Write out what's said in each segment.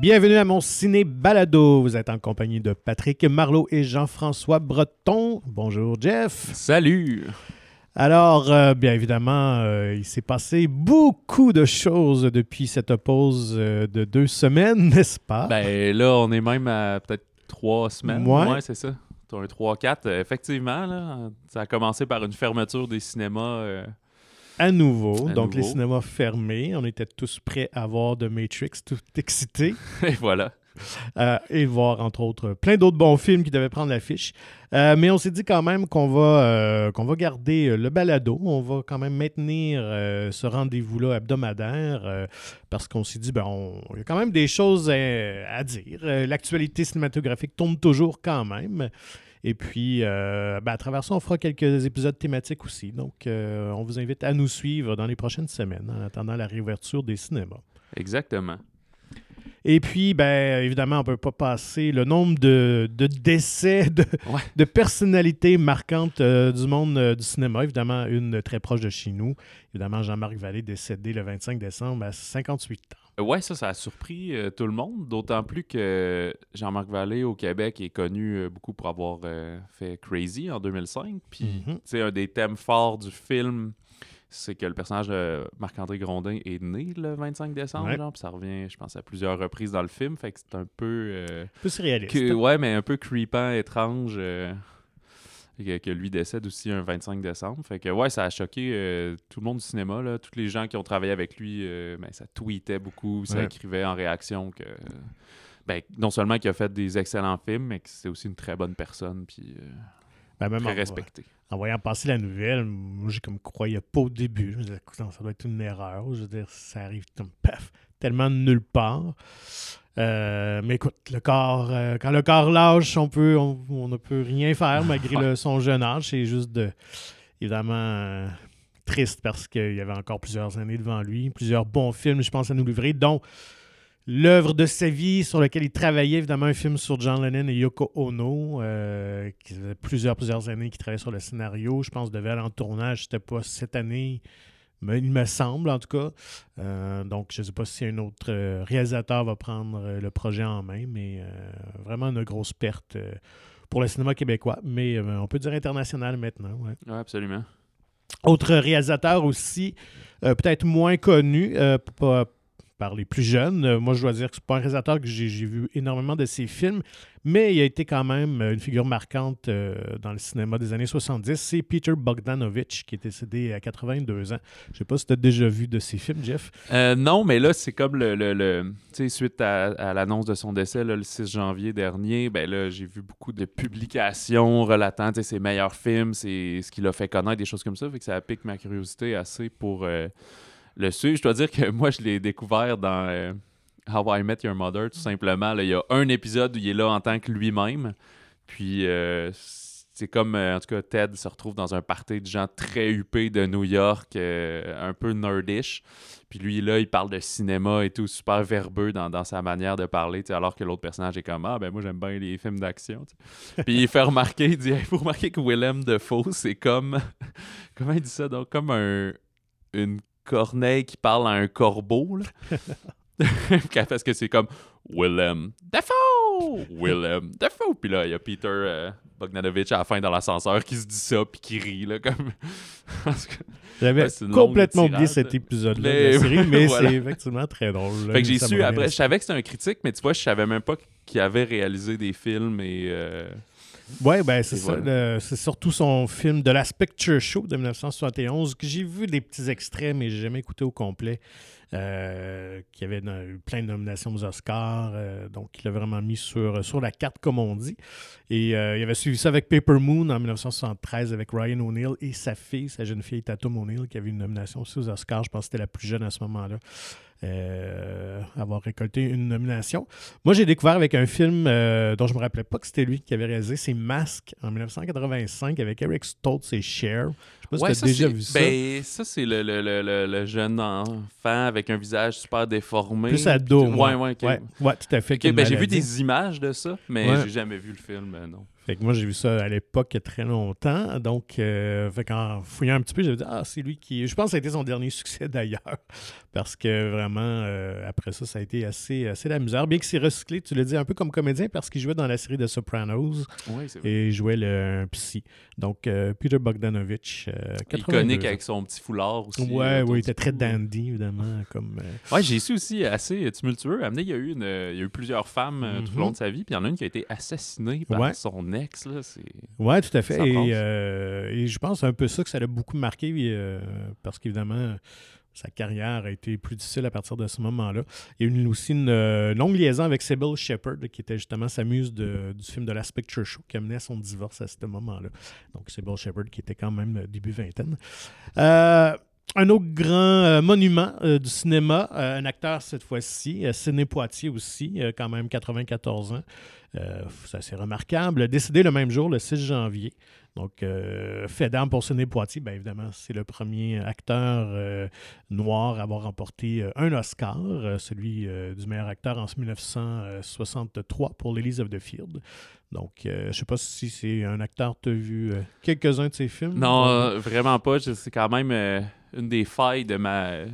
Bienvenue à mon ciné balado. Vous êtes en compagnie de Patrick Marlot et Jean-François Breton. Bonjour Jeff. Salut. Alors, euh, bien évidemment, euh, il s'est passé beaucoup de choses depuis cette pause euh, de deux semaines, n'est-ce pas? Ben là, on est même à peut-être trois semaines. Ouais. c'est ça. Un 3-4. effectivement, là, ça a commencé par une fermeture des cinémas. À nouveau, À donc les cinémas fermés. On était tous prêts à voir The Matrix, tout excités. et voilà. Euh, et voir, entre autres, plein d'autres bons films qui devaient prendre l'affiche. Euh, mais on s'est dit quand même qu'on va, euh, qu'on va garder le balado. On va quand même maintenir ce rendez-vous-là hebdomadaire parce qu'on s'est dit, ben, on- il y a quand même des choses euh, à dire. L'actualité cinématographique tourne toujours quand même. Et puis, euh, ben, à travers ça, on fera quelques épisodes thématiques aussi. Donc, euh, on vous invite à nous suivre dans les prochaines semaines en attendant la réouverture des cinémas. Exactement. Et puis, ben, évidemment, on ne peut pas passer le nombre de, de décès de, Ouais. de personnalités marquantes euh, du monde euh, du cinéma. Évidemment, une très proche de chez nous. Évidemment, Jean-Marc Vallée, décédé le 25 décembre à 58 ans. Ouais, ça, ça a surpris euh, tout le monde, d'autant plus que Jean-Marc Vallée au Québec est connu euh, beaucoup pour avoir euh, fait Crazy en 2005. Puis, tu sais, un des thèmes forts du film, c'est que le personnage de Marc-André Grondin est né le 25 décembre, Ouais. genre, puis ça revient, je pense, à plusieurs reprises dans le film. Fait que c'est un peu. Plus surréaliste. Que- ouais, mais un peu creepant, étrange. Euh, que, que lui décède aussi un 25 décembre. Fait que ouais, ça a choqué euh, tout le monde du cinéma. Là. Tous les gens qui ont travaillé avec lui, euh, ben, ça tweetait beaucoup, ça Ouais. écrivait en réaction que. Ben, non seulement qu'il a fait des excellents films, mais que c'est aussi une très bonne personne, puis euh, Ben, même très en, respecté. en voyant passer la nouvelle, moi, j'ai comme croyais pas au début. Je me disais, écoute, ça doit être une erreur. Je veux dire, ça arrive comme paf, tellement de nulle part. Euh, mais écoute, le corps, euh, quand le corps lâche, on, peut, on, on ne peut rien faire malgré le- son jeune âge. C'est juste de, évidemment euh, triste parce qu'il y avait encore plusieurs années devant lui, plusieurs bons films, je pense, à nous livrer, dont l'œuvre de sa vie sur laquelle il travaillait, évidemment, un film sur John Lennon et Yoko Ono, qui faisait plusieurs, plusieurs années qu'il travaillait sur le scénario. Je pense devait aller en tournage, c'était pas cette année, mais il me semble, en tout cas. Euh, donc, je ne sais pas si un autre euh, réalisateur va prendre euh, le projet en main, mais euh, vraiment une grosse perte pour le cinéma québécois, mais on peut dire international maintenant. ouais. Ouais, absolument. Autre réalisateur aussi, euh, peut-être moins connu euh, pas- par les plus jeunes. Euh, moi, je dois dire que c'est pas un réalisateur que j'ai vu énormément de ses films, mais il a été quand même euh, une figure marquante euh, dans le cinéma des années 70. C'est Peter Bogdanovich, qui est décédé à 82 ans. Je sais pas si tu as déjà vu de ses films, Jeff. Non, mais là, c'est comme le. suite à, l'annonce de son décès le 6 janvier dernier, ben là, j'ai vu beaucoup de publications relatant ses meilleurs films, ses- ce qu'il a fait connaître, des choses comme ça. Fait que ça pique ma curiosité assez pour le suivre. Je dois dire que moi, je l'ai découvert dans euh, How I Met Your Mother, tout simplement. Il y a un épisode où il est là en tant que lui-même. Puis. euh, c'est comme, euh, en tout cas, Ted se retrouve dans un party de gens très huppés de New York, un peu nerdish. Puis lui, là, il parle de cinéma et tout, super verbeux dans, dans sa manière de parler, alors que l'autre personnage est comme Ah, ben moi, j'aime bien les films d'action. Puis il fait remarquer, il dit Hey, Faut remarquer que Willem Dafoe, c'est comme. Comment il dit ça donc? Comme un, une corneille qui parle à un corbeau, là. Parce que c'est comme Willem Dafoe Willem Dafoe Puis là, il y a Peter euh, Bogdanovich à la fin dans l'ascenseur qui se dit ça, puis qui rit, là, comme. J'avais complètement oublié cet là. épisode-là Mais de la série, mais voilà. c'est effectivement très drôle. là. Fait que j'ai su après, je savais que c'était un critique, mais tu vois, je savais même pas qu'il avait réalisé des films et. euh, Oui, ben c'est ça. voilà. C'est surtout son film de la Picture Show de 1971 que j'ai vu des petits extraits, mais j'ai jamais écouté au complet. euh, qui avait eu plein de nominations aux Oscars. euh, donc, il l'a vraiment mis sur, sur la carte, comme on dit. Et euh, il avait suivi ça avec Paper Moon en 1973 avec Ryan O'Neill et sa fille, sa jeune fille Tatum O'Neill, qui avait une nomination aussi aux Oscars. Je pense que c'était la plus jeune à ce moment-là. Euh, avoir récolté une nomination. Moi, j'ai découvert avec un film euh, dont je me rappelais pas que c'était lui qui avait réalisé, c'est Mask en 1985 avec Eric Stoltz et Cher. Je sais pas si Ouais, tu as déjà vu ça. Ben, ça, c'est le, le, le, le- jeune enfant avec un visage super déformé. Plus ado, Ouais, moi. ouais, ok. ouais, ouais, tout à fait. Ben, j'ai vu des images de ça, mais Ouais. j'ai jamais vu le film, euh, non. Fait que moi, j'ai vu ça à l'époque très longtemps. Donc, euh, fait qu'en fouillant un petit peu, j'ai dit, ah, c'est lui qui. Je pense que ça a été son dernier succès d'ailleurs. Parce que vraiment, euh, après ça, ça a été assez, assez misère. Bien qu'il s'est recyclé, tu l'as dit, un peu comme comédien parce qu'il jouait dans la série de Sopranos Oui, c'est vrai. et il jouait le un psy. Donc, euh, Peter Bogdanovich. euh, 82 Iconique avec son petit foulard aussi. Ouais, oui, il était très dandy, évidemment. Comme, euh, Ouais, j'ai su aussi assez tumultueux. Amené, il y a eu, une, il y a eu plusieurs femmes tout Mhm. au long de sa vie, puis il y en a une qui a été assassinée par Ouais. son ex. Là, c'est... Ouais, tout à fait. Et, et je pense un peu ça que ça l'a beaucoup marqué parce qu'évidemment, sa carrière a été plus difficile à partir de ce moment-là. Il y a eu aussi une euh, longue liaison avec Sybil Shepherd, qui était justement sa muse du film de Last Picture Show, qui amenait son divorce à ce moment-là. Donc, Sybil Shepherd, qui était quand même euh, début vingtaine. Euh, un autre grand monument du cinéma, un acteur cette fois-ci, Sidney Poitier aussi, quand même 94 ans. Euh, c'est remarquable. Décédé le même jour, le 6 janvier. Donc, euh, pour Sidney Poitier, bien évidemment, c'est le premier acteur euh, noir à avoir remporté euh, un Oscar, euh, celui du meilleur acteur en 1963 pour Lilies of the Field. Donc, euh, je ne sais pas si c'est un acteur, tu as vu euh, quelques-uns de ses films? Non, euh, vraiment pas. C'est quand même une des failles de ma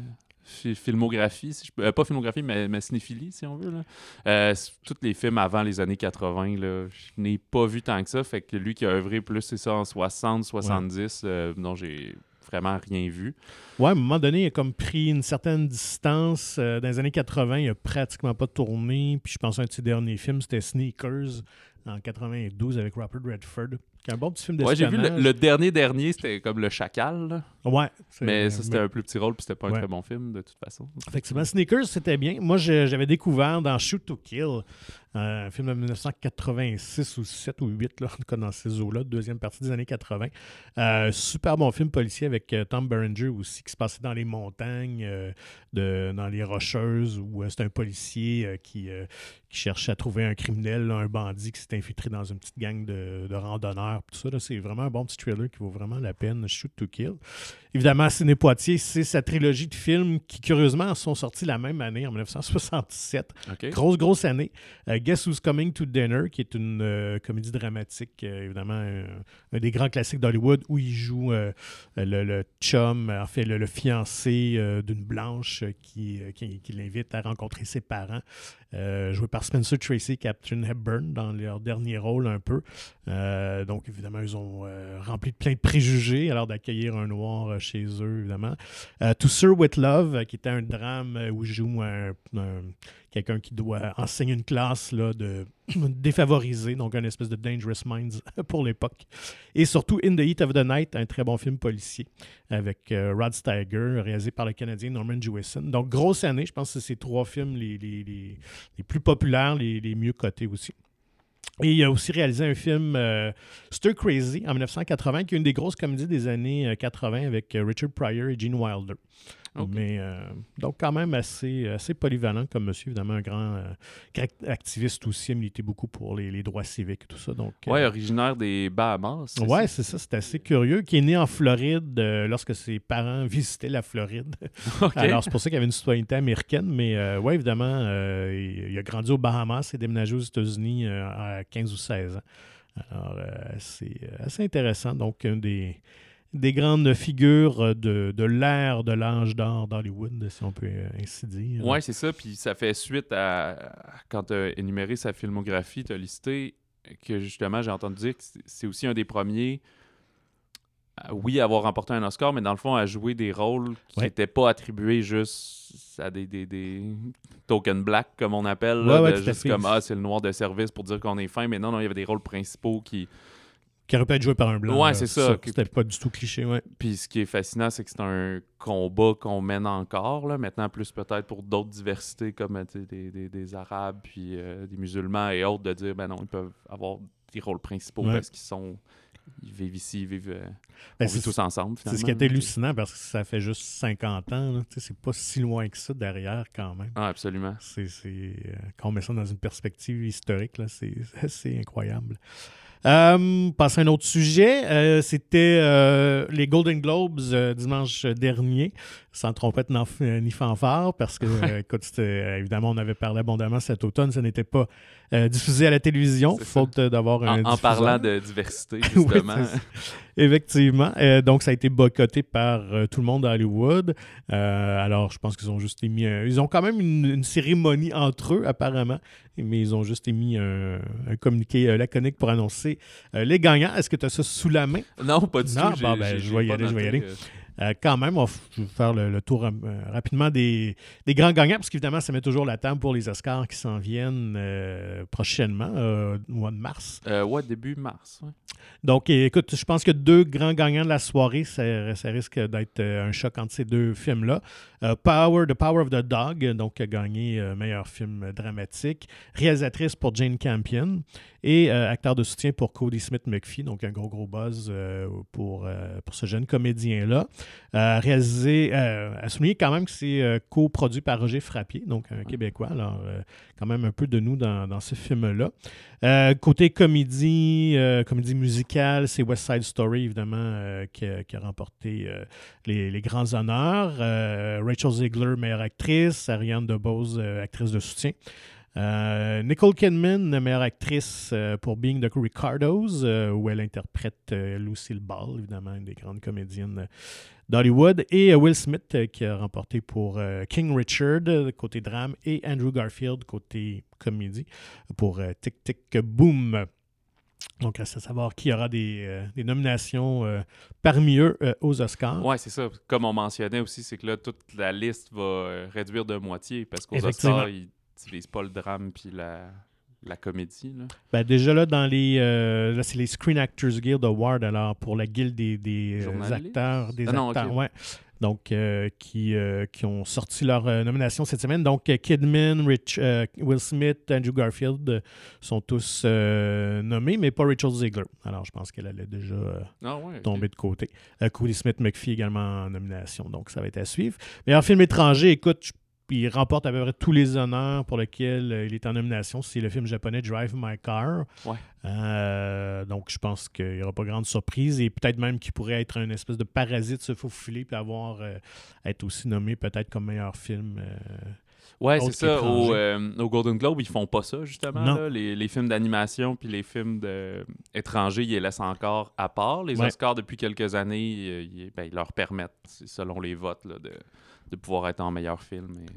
filmographie, si je peux- euh, pas filmographie, mais ma cinéphilie, si on veut. Là. Euh, tous les films avant les années 80, là, je n'ai pas vu tant que ça. Fait que lui qui a œuvré plus, c'est ça, en 60, 70, euh, dont j'ai vraiment rien vu. Ouais, à un moment donné, il a comme pris une certaine distance. Euh, dans les années 80, il a pratiquement pas tourné. Puis je pense à un de ses derniers films, c'était Sneakers en 92 avec Robert Redford. Qui est un bon petit film Ouais, j'ai vu le, le dernier dernier, c'était comme Le Chacal. là. Ouais. Mais ça, c'était un plus petit rôle, puis c'était pas un Ouais. très bon film, de toute façon. Effectivement, Sneakers, c'était bien. Moi, je- j'avais découvert dans Shoot to Kill, un film de 1986 ou 7 ou 8, là, en tout cas dans ces eaux-là, deuxième partie des années 80. Euh, super bon film policier avec euh, Tom Berenger aussi, qui se passait dans les montagnes, euh, de, dans les Rocheuses, où euh, c'est un policier euh, qui, euh, qui cherche à trouver un criminel, là, un bandit qui s'est infiltré dans une petite gang de, de randonneurs. Tout ça, c'est vraiment un bon petit thriller qui vaut vraiment la peine, Shoot to Kill. Évidemment, Ciné Poitiers, c'est sa trilogie de films qui, curieusement, sont sortis la même année, en 1967. OK. Grosse, grosse année. Guess Who's Coming to Dinner, qui est une euh, comédie dramatique, euh, évidemment, un, des grands classiques d'Hollywood, où il joue euh, le, chum, en fait, le, fiancé d'une blanche qui l'invite à rencontrer ses parents. Euh, joué par Spencer Tracy et Captain Hepburn dans leur dernier rôle un peu. Euh, donc, évidemment, ils ont euh, rempli de plein de préjugés alors d'accueillir un noir chez eux, évidemment. To Sir With Love, qui était un drame où joue un- quelqu'un qui doit enseigner une classe là, de défavorisés, donc un espèce de Dangerous Minds pour l'époque. Et surtout In the Heat of the Night, un très bon film policier avec euh, Rod Steiger, réalisé par le Canadien Norman Jewison. Donc, grosse année, je pense que c'est ces trois films les, les- les- les plus populaires, les, mieux cotés aussi. Et il a aussi réalisé un film euh, Stir Crazy en 1980, qui est une des grosses comédies des années euh, 80 avec euh, Richard Pryor et Gene Wilder. Mais euh, donc quand même assez, assez polyvalent comme monsieur, évidemment un grand, euh, activiste aussi, il militait beaucoup pour les, les droits civiques et tout ça. Donc, euh, Ouais, originaire des Bahamas. Ouais, c'est ça, c'est assez curieux. Qui est né en Floride lorsque ses parents visitaient la Floride. Alors, c'est pour ça qu'il avait une citoyenneté américaine. Mais ouais, évidemment, il, il a grandi aux Bahamas et déménagé aux États-Unis à 15 ou 16 ans. Alors, c'est assez intéressant. Donc, un des, des grandes figures euh, de, de l'ère de l'âge d'or d'Hollywood, si on peut euh, ainsi dire. Ouais, c'est ça. Puis ça fait suite à, quand tu as énuméré sa filmographie, tu as listé que justement, j'ai entendu dire que c'est- aussi un des premiers, à, oui, à avoir remporté un Oscar, mais dans le fond, à jouer des rôles qui Ouais. n'étaient pas attribués juste à des, des, des token black, comme on appelle. Là, ouais, de juste comme, ah, c'est le noir de service pour dire qu'on est fin. Mais non, non, il y avait des rôles principaux qui. Qui aurait pu être joué par un blanc. Ouais, c'est ça. C'était pas du tout cliché, ouais. Puis ce qui est fascinant, c'est que c'est un combat qu'on mène encore, là, maintenant plus peut-être pour d'autres diversités comme des, des- des Arabes, puis euh, des musulmans et autres, de dire, ben non, ils peuvent avoir des rôles principaux Ouais. parce qu'ils sont ils vivent ici, ils vivent, euh, Ben, on vit c'est- tous ensemble. C'est ce qui est hallucinant parce que ça fait juste 50 ans. C'est pas si loin que ça derrière quand même. Ah, absolument. C'est, euh, quand on met ça dans une perspective historique, là, c'est incroyable. Euh, passer à un autre sujet, euh, c'était euh, les Golden Globes euh, dimanche dernier, sans trompette ni fanfare, parce que, écoute, évidemment, on avait parlé abondamment cet automne, ça n'était pas diffusé à la télévision, faute d'avoir un En, parlant de diversité, justement. Effectivement. Euh, donc, ça a été boycotté par euh, tout le monde à Hollywood. Euh, alors, je pense qu'ils ont juste émis. un- Ils ont quand même une, une cérémonie entre eux, apparemment, mais ils ont juste émis un, un communiqué laconique pour annoncer les gagnants. Est-ce que tu as ça sous la main? non, pas du Non, tout. bon, ben, je vais y aller, je vais y aller. Euh, quand même, on vais faire le, le tour euh, rapidement des, des grands gagnants, parce qu'évidemment, ça met toujours la table pour les Oscars qui s'en viennent euh, prochainement, au mois de mars. Ouais, début mars. ouais. Donc, écoute, je pense que deux grands gagnants de la soirée, ça, ça risque d'être un choc entre ces deux films-là. Power, The Power of the Dog, donc a gagné meilleur film dramatique. Réalisatrice pour Jane Campion et acteur de soutien pour Cody Smith-McPhee, donc un gros, gros buzz pour, pour ce jeune comédien-là. Euh, réalisé, euh, à souligner quand même que c'est euh, coproduit par Roger Frappier, donc un Québécois. Alors, euh, quand même un peu de nous dans, dans ce film-là. Côté comédie, comédie musicale, c'est West Side Story, évidemment, qui, a, qui a remporté les, les grands honneurs. Rachel Ziegler, meilleure actrice. Ariane DeBose, actrice de soutien. Euh, Nicole Kidman, meilleure actrice euh, pour Being the Ricardos, euh, où elle interprète euh, Lucille Ball, évidemment, une des grandes comédiennes euh, d'Hollywood. Et euh, Will Smith, euh, qui a remporté pour euh, King Richard, côté drame, et Andrew Garfield, côté comédie, pour euh, Tic Tic Boom. Donc, reste à savoir qui aura des, euh, des nominations euh, parmi eux euh, aux Oscars. Ouais, c'est ça. Comme on mentionnait aussi, c'est que là, toute la liste va réduire de moitié parce qu'aux. Oscars, ils n'utilisent pas le drame puis la, la comédie. Là? Ben, déjà là, dans les. euh, là, c'est les Screen Actors Guild Awards, alors pour la guilde des, des, euh, acteurs. Des Ah non, acteurs, ok. ouais. Donc, euh, qui, euh, qui ont sorti leur nomination cette semaine. Donc, Kidman, Rich, Will Smith, Andrew Garfield sont tous nommés, mais pas Rachel Ziegler. Alors, je pense qu'elle allait déjà Ah ouais, tomber de côté. Cody Smith McPhee également en nomination, donc ça va être à suivre. Mais en film étranger, écoute, je- il remporte à peu près tous les honneurs pour lesquels euh, il est en nomination. C'est le film japonais Drive My Car. Ouais. Euh, donc je pense qu'il n'y aura pas grande surprise et peut-être même qu'il pourrait être un espèce de parasite se faufiler puis avoir euh, être aussi nommé peut-être comme meilleur film. euh, Ouais, c'est ça. Au, euh, au Golden Globe, ils font pas ça, justement. Là. Les, les films d'animation puis les films de... étrangers, ils les laissent encore à part. Les Ouais. Oscars, depuis quelques années, euh, ils, ben, ils leur permettent, selon les votes, là, de, de pouvoir être en meilleur film. et-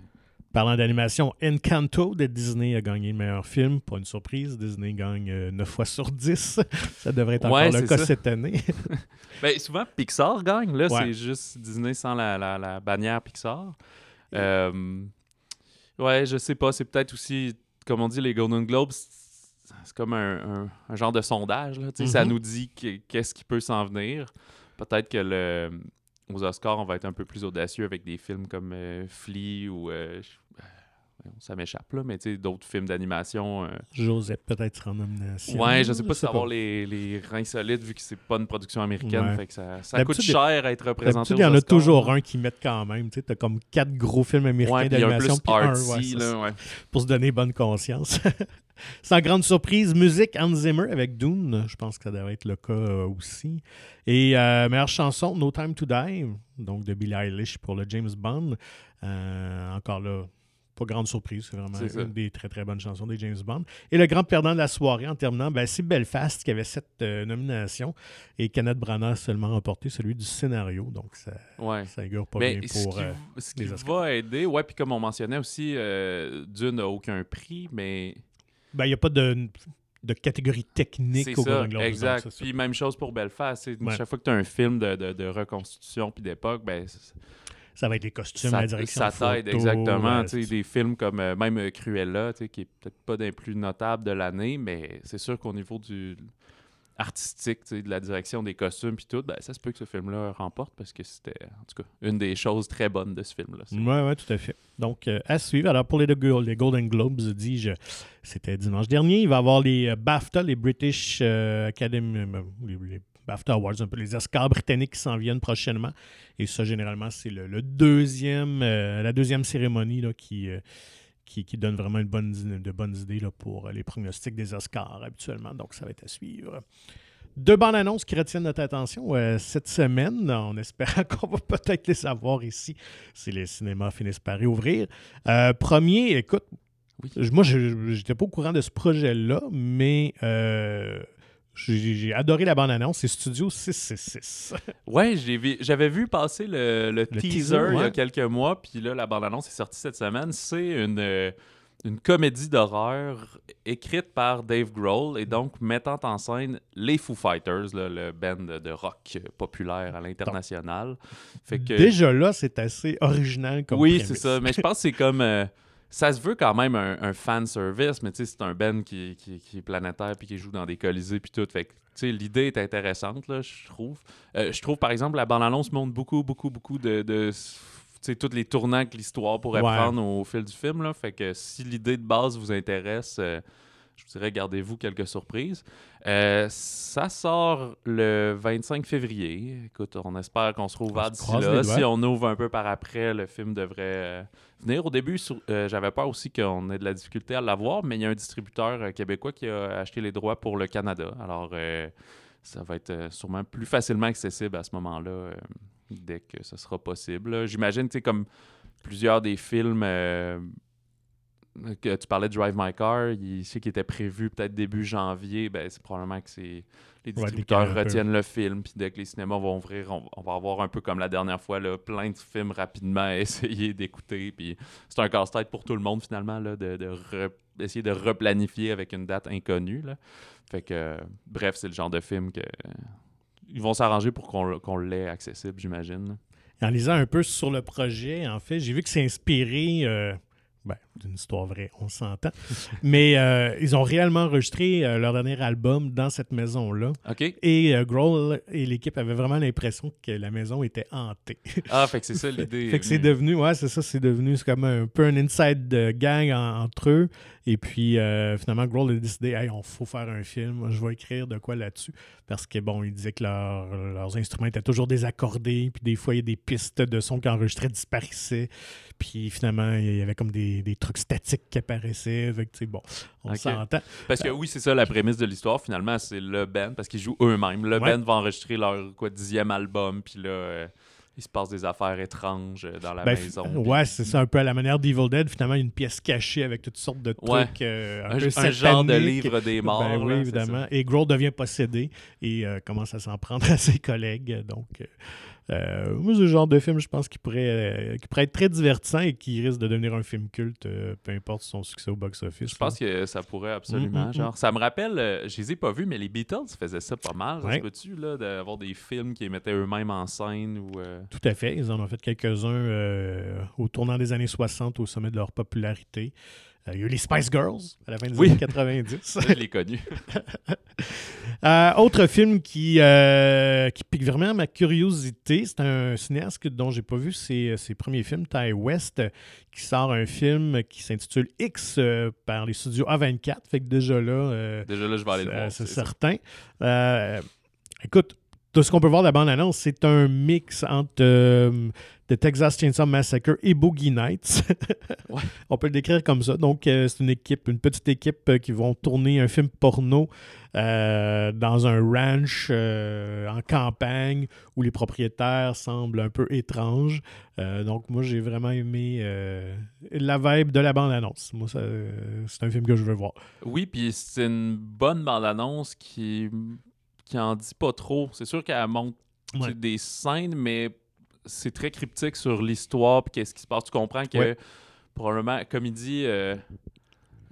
Parlant d'animation, Encanto de Disney a gagné le meilleur film. Pas une surprise, Disney gagne euh, 9 fois sur 10. ça devrait être Ouais, encore le cas ça. cette année. Ben, souvent, Pixar gagne. Là, Ouais. c'est juste Disney sans la, la- la bannière Pixar. Euh, ouais, je sais pas. C'est peut-être aussi, comme on dit, les Golden Globes, c'est comme un, un- un genre de sondage. Là, Ça Mhm. nous dit que- qu'est-ce qui peut s'en venir. Peut-être que le, aux Oscars, on va être un peu plus audacieux avec des films comme euh, Flea ou. euh, ça m'échappe, là, mais tu sais, d'autres films d'animation. euh, Joseph peut-être en nomination. Ouais, je sais pas si ça va avoir les, les reins solides vu que c'est pas une production américaine. Ouais. Fait que ça, ça coûte cher à être représenté. Il y en a toujours un qui mettent quand même. Tu sais, as comme quatre gros films américains Ouais, d'animation. plus puis un, artsy, ouais, ça, là, ouais. pour se donner bonne conscience. Sans grande surprise, musique Hans Zimmer avec Dune. Je pense que ça devrait être le cas euh, aussi. Et euh, meilleure chanson, No Time to Die, donc de Billie Eilish pour le James Bond. Euh, encore là, pas grande surprise, c'est vraiment ça. une des très très bonnes chansons des James Bond. Et le grand perdant de la soirée en terminant, ben, c'est Belfast qui avait sept euh, nominations et Kenneth Branagh a seulement remporté celui du scénario. Donc ça, Ouais. ça augure pas Mais bien ce pour. qui, euh, ce qui Oscars. va aider, ouais, puis comme on mentionnait aussi, euh, Dune n'a aucun prix, mais Ben, il n'y a pas de, de catégorie technique au ça, Globe. exact. Puis même chose pour Belfast. Ouais. Chaque fois que tu as un film de, de, de reconstitution puis d'époque, ben, Ça va être les costumes, ça, la direction. ça t'aide exactement. euh, des films comme euh, même euh, Cruella, qui est peut-être pas d'un plus notable de l'année, mais c'est sûr qu'au niveau du artistique, de la direction des costumes puis tout, ben, ça se peut que ce film-là remporte parce que c'était en tout cas une des choses très bonnes de ce film-là. Oui, oui, tout à fait. Donc, euh, à suivre. Alors, pour les, deux- les Golden Globes, dis-je, c'était dimanche dernier. Il va y avoir les BAFTA, les British euh, Academy. les- les BAFTA Awards, un peu les Oscars britanniques qui s'en viennent prochainement. Et ça, généralement, c'est le, deuxième, la deuxième cérémonie là, qui, qui, donne vraiment une bonne, de bonnes idées là, pour les pronostics des Oscars habituellement. Donc, ça va être à suivre. Deux bandes annonces qui retiennent notre attention euh, cette semaine, en espérant qu'on va peut-être les avoir ici si les cinémas finissent par réouvrir. Euh, premier, écoute, moi, je n'étais pas au courant de ce projet-là, mais euh, j'ai adoré la bande-annonce. C'est Studio 666. ouais, j'avais vu passer le, teaser, il y a quelques mois, puis là, la bande-annonce est sortie cette semaine. C'est une une comédie d'horreur écrite par Dave Grohl et donc mettant en scène les Foo Fighters, le band de rock populaire à l'international. Fait que... Déjà là, c'est assez original comme Oui, c'est ça. Mais je pense que c'est comme... Euh, ça se veut quand même un, fan service, mais c'est un band qui, est planétaire puis qui joue dans des colisées puis tout. Fait que l'idée est intéressante, là, je trouve. Euh, je trouve, par exemple, la bande-annonce montre beaucoup, beaucoup, beaucoup de tous les tournants que l'histoire pourrait prendre au fil du film. Là. Fait que si l'idée de base vous intéresse, euh, je vous dirais, gardez-vous quelques surprises. Euh, ça sort le 25 février. Écoute, on espère qu'on se retrouve d'ici là. Si on ouvre un peu par après, le film devrait euh, venir. Au début, j'avais peur aussi qu'on ait de la difficulté à l'avoir, mais il y a un distributeur québécois qui a acheté les droits pour le Canada. Alors, ça va être sûrement plus facilement accessible à ce moment-là dès que ce sera possible. J'imagine, tu comme plusieurs des films euh, que tu parlais de Drive My Car, il sait qu'il était prévu peut-être début janvier, ben, c'est probablement que c'est les distributeurs retiennent le film, puis dès que les cinémas vont ouvrir, on, va avoir un peu comme la dernière fois, là, plein de films rapidement à essayer d'écouter, puis c'est un casse-tête pour tout le monde finalement, là, de, de de replanifier avec une date inconnue. Là. Fait que, bref, c'est le genre de film que ils vont s'arranger pour qu'on l'ait accessible, j'imagine. En lisant un peu sur le projet, en fait, j'ai vu que c'est inspiré euh, ben, d'une histoire vraie, on s'entend. Mais euh, ils ont réellement enregistré euh, leur dernier album dans cette maison-là. OK. Et euh, Grohl et l'équipe avaient vraiment l'impression que la maison était hantée. Ah, fait que c'est ça l'idée. fait que c'est devenu, ouais, c'est ça, c'est devenu comme un peu un inside gang entre eux. Et puis finalement, Grohl a décidé, hey, on faut faire un film, je vais écrire de quoi là-dessus. Parce que bon, il disait que leurs instruments étaient toujours désaccordés, puis des fois, il y a des pistes de son qui enregistraient disparaissaient. Puis finalement, il y avait comme des, des trucs statiques qui apparaissaient. bon, on s'entend. Parce que oui, c'est ça la prémisse de l'histoire, finalement, c'est le band, parce qu'ils jouent eux-mêmes. Le band va enregistrer leur quoi, dixième album, puis là. Euh, il se passe des affaires étranges euh, dans la ben, maison. Ouais, c'est ça, un peu à la manière d'Evil Dead. Finalement, une pièce cachée avec toutes sortes de trucs. Euh, un, un, genre de livre des morts. Ben oui, évidemment. Et Grohl devient possédé et commence à s'en prendre à ses collègues. Donc, euh, moi, c'est le genre de film, je pense, qui pourrait, euh, qui pourrait être très divertissant et qui risque de devenir un film culte, euh, peu importe son succès au box-office. Je pense que ça pourrait absolument. Mm, mm, genre, mm. Ça me rappelle, je les ai pas vus, mais les Beatles faisaient ça pas mal. Ouais. tu d'avoir des films qui mettaient eux-mêmes en scène ou, Tout à fait. Ils en ont fait quelques-uns au tournant des années 60, au sommet de leur popularité. Il y a eu les Spice Girls à la fin des années 90. je l'ai connu. Euh, autre film qui, euh, qui pique vraiment ma curiosité, c'est un cinéaste dont j'ai pas vu ses, ses, premiers films, Ty West, qui sort un film qui s'intitule X euh, par les studios A24. Fait que déjà là, déjà là je vais aller le voir. C'est certain. écoute, tout ce qu'on peut voir de la bande-annonce, c'est un mix entre The Texas Chainsaw Massacre et Boogie Nights. On peut le décrire comme ça. Donc, euh, c'est une équipe, une petite équipe euh, qui vont tourner un film porno euh, dans un ranch en campagne où les propriétaires semblent un peu étranges. donc, moi, j'ai vraiment aimé la vibe de la bande-annonce. Moi, c'est un film que je veux voir. Oui, puis c'est une bonne bande-annonce qui, qui en dit pas trop. C'est sûr qu'elle montre des scènes, mais c'est très cryptique sur l'histoire et qu'est-ce qui se passe. Tu comprends que probablement, comme il dit, euh,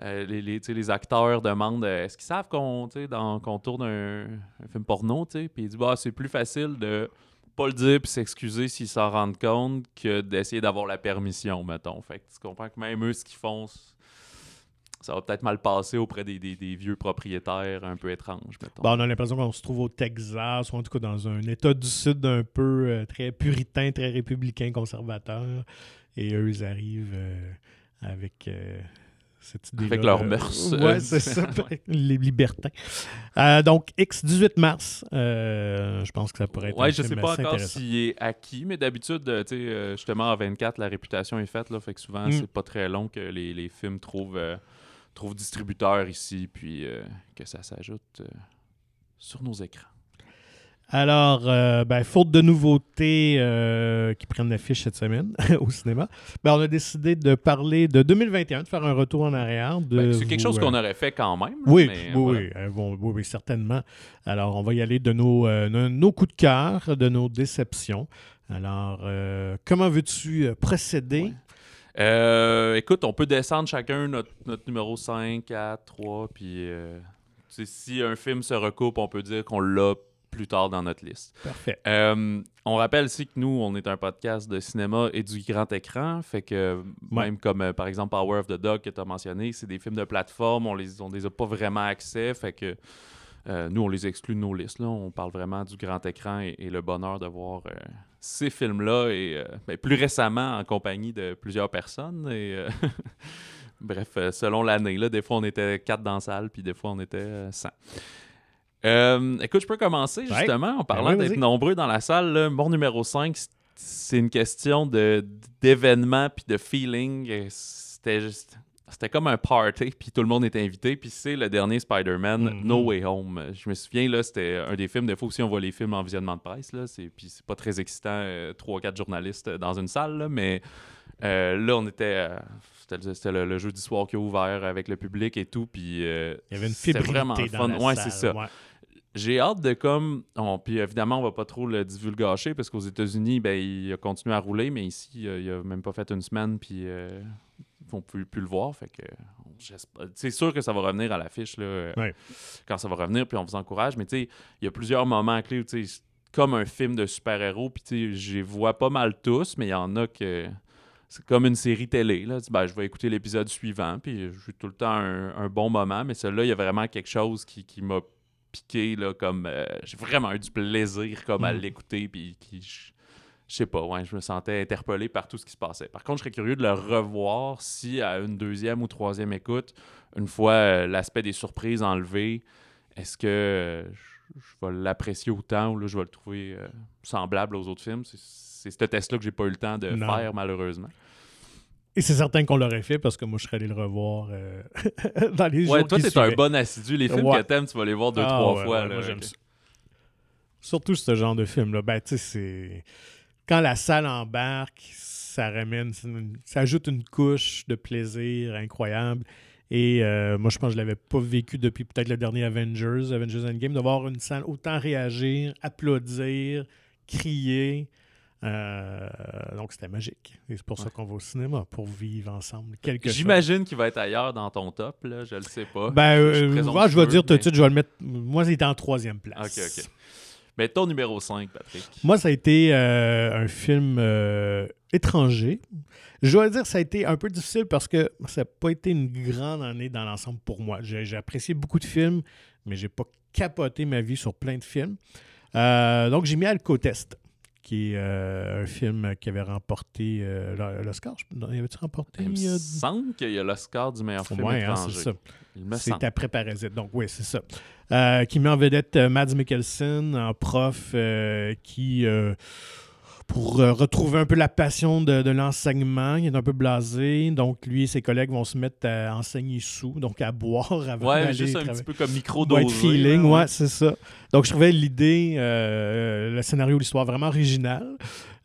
euh, les, les, acteurs demandent euh, est-ce qu'ils savent qu'on tourne un, film porno Puis il dit bah, c'est plus facile de pas le dire puis s'excuser s'ils s'en rendent compte que d'essayer d'avoir la permission, mettons. Fait que tu comprends que même eux, ce qu'ils font, ça va peut-être mal passer auprès des, vieux propriétaires un peu étranges. Bon, on a l'impression qu'on se trouve au Texas, ou en tout cas dans un État du Sud un peu euh, très puritain, très républicain, conservateur. Et eux, ils arrivent euh, avec euh, cette idée Avec leurs mœurs. Ouais, c'est ça. Les libertins. Donc, X, 18 mars. je pense que ça pourrait être Ouais, un je sais pas encore s'il est acquis, mais d'habitude, tu sais, justement, à 24, la réputation est faite, là, fait que souvent, Mm. c'est pas très long que les, les films trouvent, trouvent distributeur ici, puis euh, que ça s'ajoute euh, sur nos écrans. Alors, euh, ben, faute de nouveautés euh, qui prennent l'affiche cette semaine au cinéma, ben, on a décidé de parler de 2021, de faire un retour en arrière. Ben, c'est quelque chose euh, qu'on aurait fait quand même. Oui, mais, oui, voilà. oui, bon, oui, oui, certainement. Alors, on va y aller de nos, nos, coups de cœur, de nos déceptions. Alors, comment veux-tu procéder? Ouais. Euh, écoute, on peut descendre chacun notre, notre numéro 5, 4, 3, puis euh, tu sais, si un film se recoupe, on peut dire qu'on l'a plus tard dans notre liste. Parfait. Euh, on rappelle aussi que nous, on est un podcast de cinéma et du grand écran. Fait que Ouais. même comme par exemple Power of the Dog que tu as mentionné, c'est des films de plateforme, on les, on les a pas vraiment accès. Fait que nous, on les exclut de nos listes. Là. On parle vraiment du grand écran et, et le bonheur de voir ces films-là et euh, ben, plus récemment en compagnie de plusieurs personnes. Et, euh, Bref, euh, selon l'année, des fois on était quatre dans la salle, puis des fois on était euh, 100. Euh, écoute, je peux commencer Ouais. justement en parlant ouais, d'être nombreux dans la salle. là. Mon numéro 5, c- c'est une question d'événement puis de feeling. C'était juste. C'était comme un party, puis tout le monde était invité. Puis c'est le dernier Spider-Man, Mhm. No Way Home. Je me souviens, là, c'était un des films. Des fois aussi, on voit les films en visionnement de presse. Là, c'est, puis c'est pas très excitant, euh, trois, quatre journalistes dans une salle. là, mais euh, là, on était. euh, c'était le- jeudi soir qui a ouvert avec le public et tout. Puis euh, Il y avait une c'était vraiment dans fun. la ouais, c'est ça. ouais. J'ai hâte de comme. on- puis évidemment, on va pas trop le divulgacher parce qu'aux États-Unis, ben, il a continué à rouler, mais ici, euh, il a même pas fait une semaine, puis euh, vont plus, plus le voir. Fait que c'est sûr que ça va revenir à l'affiche là, Ouais. quand ça va revenir, puis on vous encourage. Mais il y a plusieurs moments clés où comme un film de super-héros, puis je vois pas mal tous, mais il y en a que. C'est comme une série télé. Là. Ben, je vais écouter l'épisode suivant, puis j'ai tout le temps un, un bon moment. Mais celui-là, il y a vraiment quelque chose qui, qui m'a piqué. Là, comme euh, J'ai vraiment eu du plaisir comme, à Mm. l'écouter. Puis qui, je, sais pas, ouais, je me sentais interpellé par tout ce qui se passait. Par contre, je serais curieux de le revoir si, à une deuxième ou troisième écoute, une fois euh, l'aspect des surprises enlevé, est-ce que euh, je, vais l'apprécier autant ou là, je vais le trouver euh, semblable aux autres films? C'est- ce test-là que j'ai pas eu le temps de Non. faire, malheureusement. Et c'est certain qu'on l'aurait fait parce que moi, je serais allé le revoir euh, dans les Ouais, jours toi, qui t'es un bon assidu. Les films Ouais. que t'aimes, tu vas les voir deux, Ah, trois ouais, fois. là. moi, j'aime Ok. ça. Surtout ce genre de film-là. Ben, tu sais, c'est... Quand la salle embarque, ça ramène... Ça ajoute une couche de plaisir incroyable. Et euh, moi, je pense que je l'avais pas vécu depuis peut-être le dernier Avengers, Avengers Endgame, de voir une salle autant réagir, applaudir, crier. Euh, donc, c'était magique. Et c'est pour ça qu'on va au cinéma, pour vivre ensemble quelque. J'imagine qu'il va être ailleurs dans ton top, là, je le sais pas. Ben, Je suis euh, moi, je vais dire tout de mais- suite, je vais le mettre... Moi, il en troisième place. Ok, ok. Mais ton numéro 5, Patrick. Moi, ça a été euh, un film euh, étranger. Je dois dire, ça a été un peu difficile parce que ça n'a pas été une grande année dans l'ensemble pour moi. J'ai apprécié beaucoup de films, mais j'ai pas capoté ma vie sur plein de films. Euh, donc, j'ai mis Alcotest, qui est euh, un film qui avait remporté euh, l'O- l'Oscar. Il avait-tu remporté? Il me il a- semble qu'il y a l'Oscar du meilleur film Ouais, hein, étranger. c'est ça. C'est après Parasite. Donc, oui, c'est ça. Euh, qui met en vedette euh, Mads Mikkelsen, un prof euh, qui, euh, pour euh, retrouver un peu la passion de, de l'enseignement, il est un peu blasé. Donc, lui et ses collègues vont se mettre à enseigner sous, donc à boire avant Ouais, juste un travailler. petit peu comme micro White feeling, là, ouais, c'est ça. Donc, je trouvais l'idée, euh, le scénario, l'histoire vraiment original.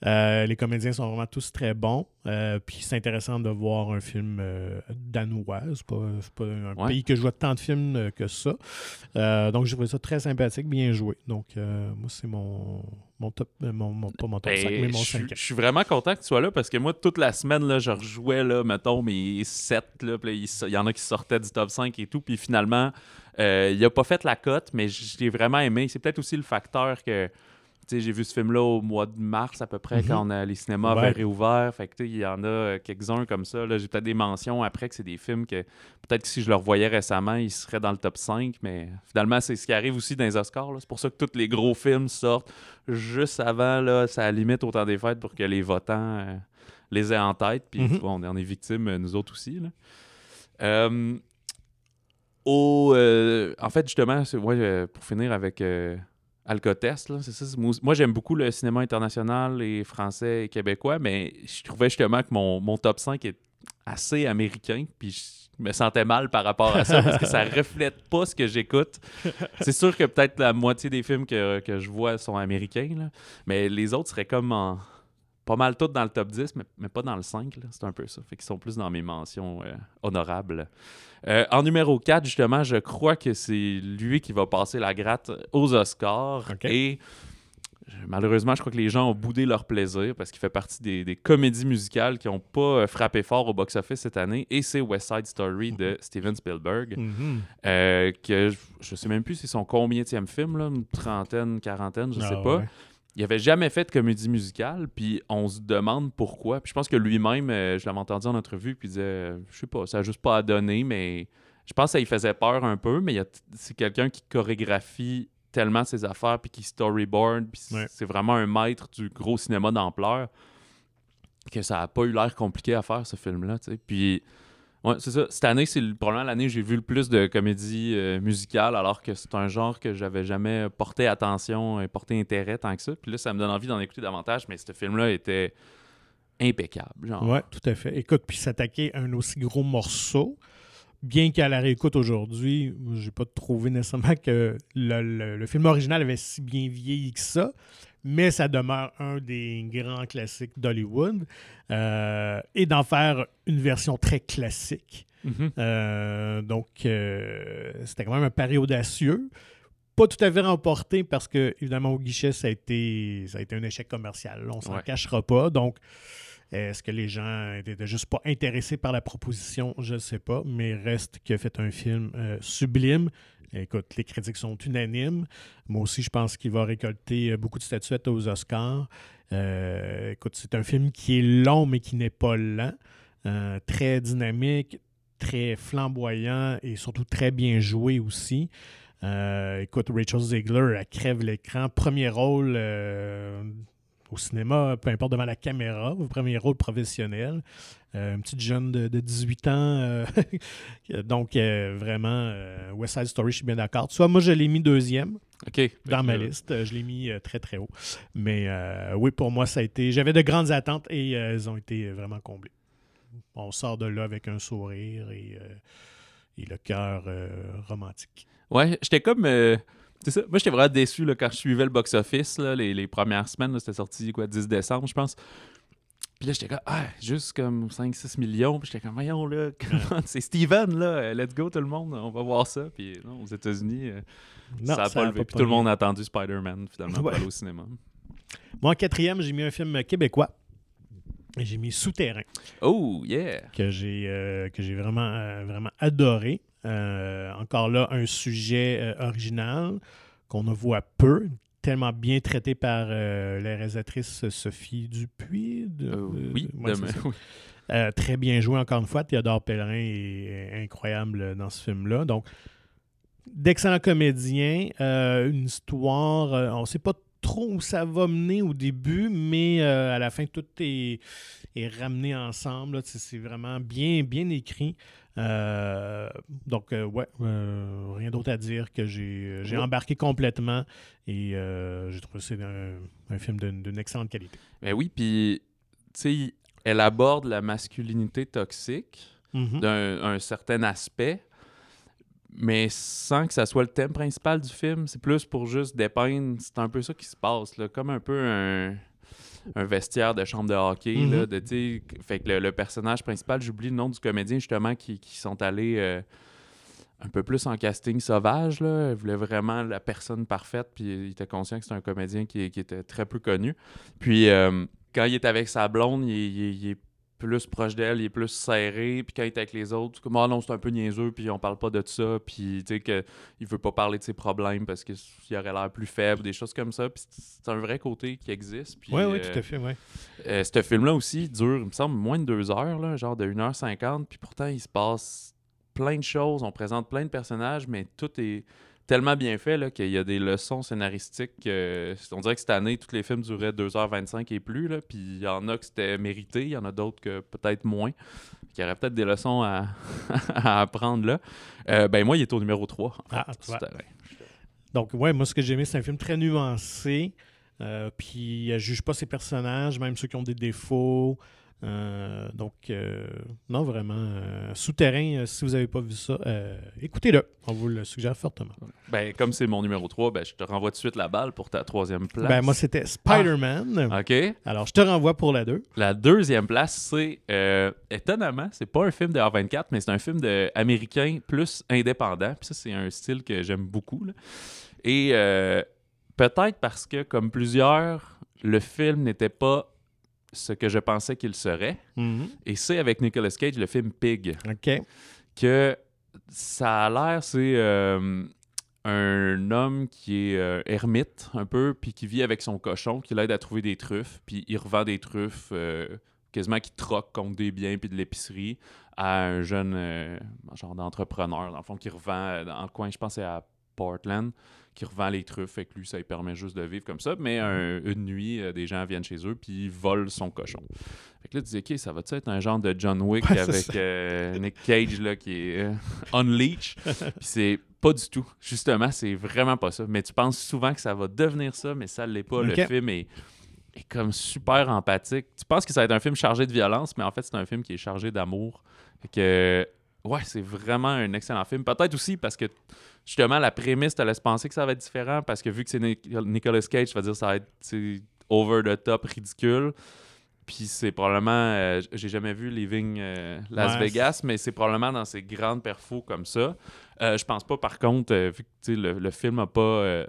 Euh, les comédiens sont vraiment tous très bons. Euh, puis c'est intéressant de voir un film euh, danois. C'est pas, pas un Ouais. pays que je vois tant de films euh, que ça. Donc, j'ai trouvé ça très sympathique, bien joué. Donc, moi, c'est mon, mon top, mon, mon- pas mon top Ben, 5, mais mon je suis- 5. Je suis vraiment content que tu sois là parce que moi, toute la semaine, là, je rejouais, là, mettons, mes 7. Là, il y en a qui sortaient du top 5 et tout. Puis finalement, il a pas fait la cote, mais je l'ai vraiment aimé. C'est peut-être aussi le facteur que. J'ai vu ce film-là au mois de mars à peu près, Mhm. quand on a, les cinémas Ouais. avaient réouvert. Fait que, il y en a euh, quelques-uns comme ça. J'ai peut-être des mentions après que c'est des films que peut-être que si je le revoyais récemment, ils seraient dans le top 5. Mais finalement, c'est ce qui arrive aussi dans les Oscars. C'est pour ça que tous les gros films sortent juste avant, là, ça limite au temps des fêtes pour que les votants euh, les aient en tête. Puis Mhm. on en est victimes, euh, nous autres aussi. là. Euh, au, euh, en fait, justement, ouais, pour finir avec Alcotest, là, c'est ça. moi, j'aime beaucoup le cinéma international, et français et québécois, mais je trouvais justement que mon, mon top 5 est assez américain, puis je me sentais mal par rapport à ça parce que ça reflète pas ce que j'écoute. C'est sûr que peut-être la moitié des films que, que je vois sont américains, là, mais les autres seraient comme en- pas mal tous dans le top 10, mais, mais pas dans le 5. là. C'est un peu ça. Fait qu'ils sont plus dans mes mentions euh, honorables. Euh, en numéro 4, justement, je crois que c'est lui qui va passer la gratte aux Oscars. Et malheureusement, je crois que les gens ont boudé leur plaisir parce qu'il fait partie des, des comédies musicales qui n'ont pas euh, frappé fort au box-office cette année. Et c'est West Side Story de Steven Spielberg. Mhm. euh, que je, je sais même plus c'est son combienième film, là, une trentaine, quarantaine, je Ah, sais pas. ouais. Il avait jamais fait de comédie musicale, puis on se demande pourquoi. Puis je pense que lui-même, euh, je l'avais entendu en entrevue, puis il disait, euh, je sais pas, ça a juste pas à donner, mais je pense que ça lui faisait peur un peu, mais c'est quelqu'un qui chorégraphie tellement ses affaires, puis qui storyboard, puis Ouais. c'est vraiment un maître du gros cinéma d'ampleur, que ça a pas eu l'air compliqué à faire, ce film-là, tu sais. Puis, ouais, c'est ça. Cette année, c'est le- probablement l'année où j'ai vu le plus de comédies euh, musicales, alors que c'est un genre que j'avais jamais porté attention et porté intérêt tant que ça. Puis là, ça me donne envie d'en écouter davantage, mais ce film-là était impeccable. Genre. Ouais, tout à fait. Écoute, puis s'attaquer à un aussi gros morceau, bien qu'à la réécoute aujourd'hui, j'ai pas trouvé nécessairement que le- le film original avait si bien vieilli que ça, mais ça demeure un des grands classiques d'Hollywood. Euh, et d'en faire une version très classique. Mhm. Euh, donc, euh, c'était quand même un pari audacieux. Pas tout à fait remporté parce que, évidemment, au guichet, ça a été, ça a été un échec commercial. On s'en Ouais. cachera pas. Donc, est-ce que les gens étaient juste pas intéressés par la proposition? Je ne sais pas. Mais reste qu'il a fait un film euh, sublime. Écoute, les critiques sont unanimes. Moi aussi, je pense qu'il va récolter euh, beaucoup de statuettes aux Oscars. Euh, écoute, c'est un film qui est long, mais qui n'est pas lent. Euh, très dynamique, très flamboyant et surtout très bien joué aussi. Écoute, Rachel Ziegler, elle crève l'écran. Premier rôle au cinéma, peu importe devant la caméra, premier rôle professionnel. Euh, une petite jeune de, de 18 ans. euh, donc, euh, vraiment, West Side Story, je suis bien d'accord. Tu vois, moi, je l'ai mis deuxième dans ma liste. Je l'ai mis très, très haut. Mais oui, pour moi, ça a été. J'avais de grandes attentes et elles ont été vraiment comblées. On sort de là avec un sourire et, et le cœur romantique. Ouais, j'étais comme. C'est ça. Moi, j'étais vraiment déçu là, quand je suivais le box-office, les, les premières semaines. C'était sorti, quoi, 10 décembre, je pense. Puis là, j'étais comme, ah, juste comme 5-6 millions. Puis j'étais comme, voyons, là, c'est Steven, là, euh, let's go, tout le monde, on va voir ça. Puis non, aux États-Unis, euh, ça a pas levé. Puis tout le monde a attendu Spider-Man, finalement, pour aller au cinéma. Moi, en quatrième, j'ai mis un film québécois. J'ai mis Souterrain. Oh, yeah! que j'ai euh, que j'ai vraiment, euh, vraiment adoré. Euh, encore là, un sujet euh, original qu'on ne voit peu, tellement bien traité par euh, la réalisatrice Sophie Dupuis. de- de- oui, ouais, demain. c'est ça. oui. Très bien joué encore une fois. Théodore Pellerin est, incroyable dans ce film-là. Donc, d'excellents comédiens, une histoire, on ne sait pas trop où ça va mener au début, mais à la fin, tout est, est ramené ensemble. c'est vraiment bien, bien écrit. Euh, donc, euh, ouais, euh, rien d'autre à dire que j'ai embarqué complètement et j'ai trouvé que c'est un, un film d'une excellente qualité. Mais oui, puis, tu sais, elle aborde la masculinité toxique. Mhm. d'un un certain aspect, mais sans que ça soit le thème principal du film. C'est plus pour juste dépeindre. C'est un peu ça qui se passe, là, comme un peu un, un vestiaire de chambre de hockey. Mhm. là, de, tu sais, fait que le, le personnage principal, j'oublie le nom du comédien justement, qui, qui sont allés euh, un peu plus en casting sauvage. Là. Il voulait vraiment la personne parfaite, puis il était conscient que c'était un comédien qui, qui était très peu connu. Puis euh, quand il est avec sa blonde, il est plus proche d'elle, il est plus serré, puis quand il est avec les autres, comme ah non, c'est un peu niaiseux, puis on parle pas de ça, puis tu sais que il veut pas parler de ses problèmes parce qu'il aurait l'air plus faible, des choses comme ça, puis c'est un vrai côté qui existe. Oui, oui, euh, tout à fait, ouais. euh, ce film-là aussi dure, il me semble, moins de deux heures, là, genre de 1h50, puis pourtant il se passe plein de choses, on présente plein de personnages, mais tout est tellement bien fait là, qu'il y a des leçons scénaristiques. que- on dirait que cette année, tous les films duraient 2h25 et plus, là, puis il y en a que c'était mérité, il y en a d'autres que peut-être moins. qui aurait peut-être des leçons à, à apprendre là. Euh, ben moi, il est au numéro 3. en fait, Ah. Donc, ouais, moi, ce que j'ai aimé, c'est un film très nuancé. euh, puis, elle juge pas ses personnages, même ceux qui ont des défauts. Euh, donc, euh, non, vraiment. euh, Souterrain, si vous n'avez pas vu ça, écoutez-le. On vous le suggère fortement. Ben, comme c'est mon numéro 3, ben, je te renvoie tout de suite la balle pour ta troisième place. Ben, moi, c'était Spider-Man. OK. Alors, je te renvoie pour la 2. La deuxième place, c'est étonnamment, c'est pas un film de A24, mais c'est un film de américain plus indépendant. Puis ça, c'est un style que j'aime beaucoup. là. Et peut-être parce que, comme plusieurs, le film n'était pas ce que je pensais qu'il serait. Et c'est avec Nicolas Cage, le film Pig, OK. que ça a l'air, c'est euh, un homme qui est euh, ermite un peu, puis qui vit avec son cochon, qui l'aide à trouver des truffes, puis il revend des truffes euh, quasiment qui troque contre des biens puis de l'épicerie à un jeune genre d'entrepreneur, dans le fond, qui revend dans le coin, je pense c'est à Portland, qui revend les truffes, fait que lui, ça lui permet juste de vivre comme ça. Mais un- une nuit, euh, des gens viennent chez eux, puis ils volent son cochon. Fait que là, tu dis, OK, ça va être un genre de John Wick Ouais, avec euh, Nick Cage, là, qui est euh, unleash? Puis c'est pas du tout. Justement, c'est vraiment pas ça. Mais tu penses souvent que ça va devenir ça, mais ça l'est pas. Le film est, est comme super empathique. Tu penses que ça va être un film chargé de violence, mais en fait, c'est un film qui est chargé d'amour. Fait que, ouais, c'est vraiment un excellent film. Peut-être aussi parce que, justement, la prémisse te laisse penser que ça va être différent, parce que vu que c'est Nic- Nicolas Cage, ça va dire que ça va être over the top, ridicule. Puis c'est probablement, euh, j'ai jamais vu Living euh, Las Ouais, Vegas, mais c'est probablement dans ces grandes perfos comme ça. Euh, je pense pas, par contre, vu que le, le film a pas,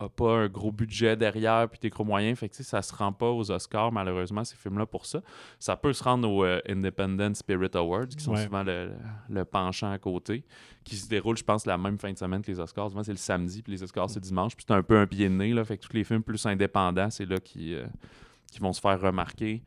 a pas un gros budget derrière puis des gros moyens, fait que ça se rend pas aux Oscars, malheureusement, ces films-là, pour ça. Ça peut se rendre aux euh, Independent Spirit Awards, qui sont Ouais. souvent le, le penchant à côté, qui se déroulent, je pense, la même fin de semaine que les Oscars. Souvent, c'est le samedi, puis les Oscars, c'est dimanche. Puis c'est un peu un pied de nez, là, fait que tous les films plus indépendants, c'est là qui... euh, qui vont se faire remarquer.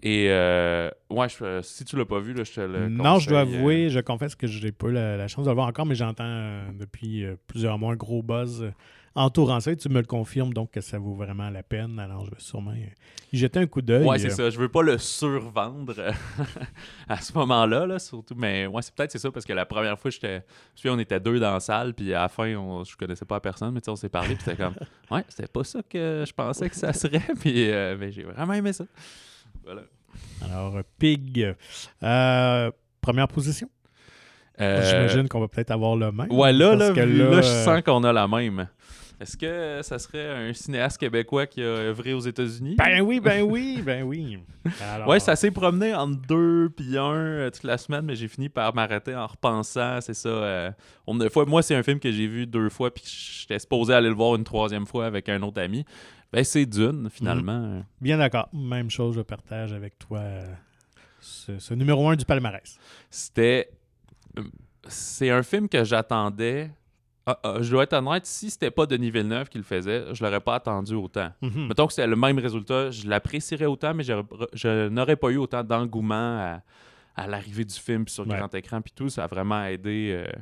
Et euh, ouais, je- si tu l'as pas vu, là, je te le Non, je dois avouer, je confesse que je n'ai pas eu la, la chance de le voir encore, mais j'entends euh, depuis euh, plusieurs mois un gros buzz entourant ça et tu me le confirmes donc que ça vaut vraiment la peine. Alors, je vais sûrement y jeter un coup d'œil. Ouais, c'est Euh, ça. Je veux pas le survendre euh, à ce moment-là, là, surtout. Mais ouais, c'est peut-être c'est ça parce que la première fois, j'étais. On était deux dans la salle, puis à la fin, on, je connaissais pas personne, mais tu sais, on s'est parlé, puis c'était comme, ouais, c'était pas ça que je pensais que ça serait, puis euh, mais j'ai vraiment aimé ça. Voilà. Alors, euh, Pig. Euh, première position? Euh, J'imagine qu'on va peut-être avoir le même. Ouais, là, là, vu- là, je sens qu'on a la même. Est-ce que ça serait un cinéaste québécois qui a œuvré aux États-Unis? Ben oui, ben oui, ben oui. Alors, Ouais, ça s'est promené entre deux puis un euh, toute la semaine, mais j'ai fini par m'arrêter en repensant. C'est ça. euh, on, fois, moi, c'est un film que j'ai vu deux fois, puis j'étais supposé aller le voir une troisième fois avec un autre ami. Ben, c'est Dune, finalement. Bien d'accord. Même chose, je partage avec toi ce, ce numéro un du palmarès. C'était. euh, C'est un film que j'attendais. Ah, ah, je dois être honnête, si c'était pas Denis Villeneuve qui le faisait, je l'aurais pas attendu autant. Mhm. Mettons que c'était le même résultat, je l'apprécierais autant, mais je n'aurais pas eu autant d'engouement à, à l'arrivée du film puis sur Ouais. grand écran puis tout. Ça a vraiment aidé euh,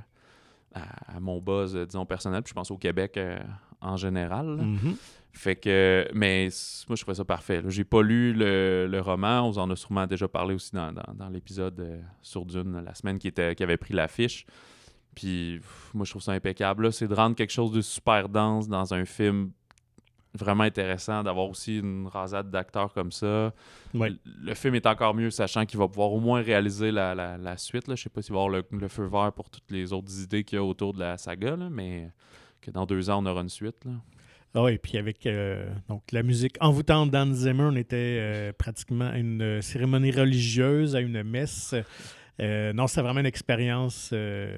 à, à mon buzz, euh, disons, personnel. Puis je pense au Québec euh, en général. Mhm. Fait que, mais moi, je trouvais ça parfait. J'ai pas lu le, le roman. On en a sûrement déjà parlé aussi dans, dans- dans l'épisode sur Dune, la semaine qui, était, qui avait pris l'affiche. Puis, pff, moi, je trouve ça impeccable. C'est de rendre quelque chose de super dense dans un film vraiment intéressant, d'avoir aussi une rasade d'acteurs comme ça. Le, film est encore mieux, sachant qu'il va pouvoir au moins réaliser la, la- la suite. Là. Je sais pas s'il va avoir le, le feu vert pour toutes les autres idées qu'il y a autour de la saga, là, mais que dans deux ans, on aura une suite. Là. Ah oui, puis avec euh, donc, la musique envoûtante d'Anne Zimmer, on était euh, pratiquement à une euh, cérémonie religieuse, à une messe. Euh, non, c'est vraiment une expérience euh,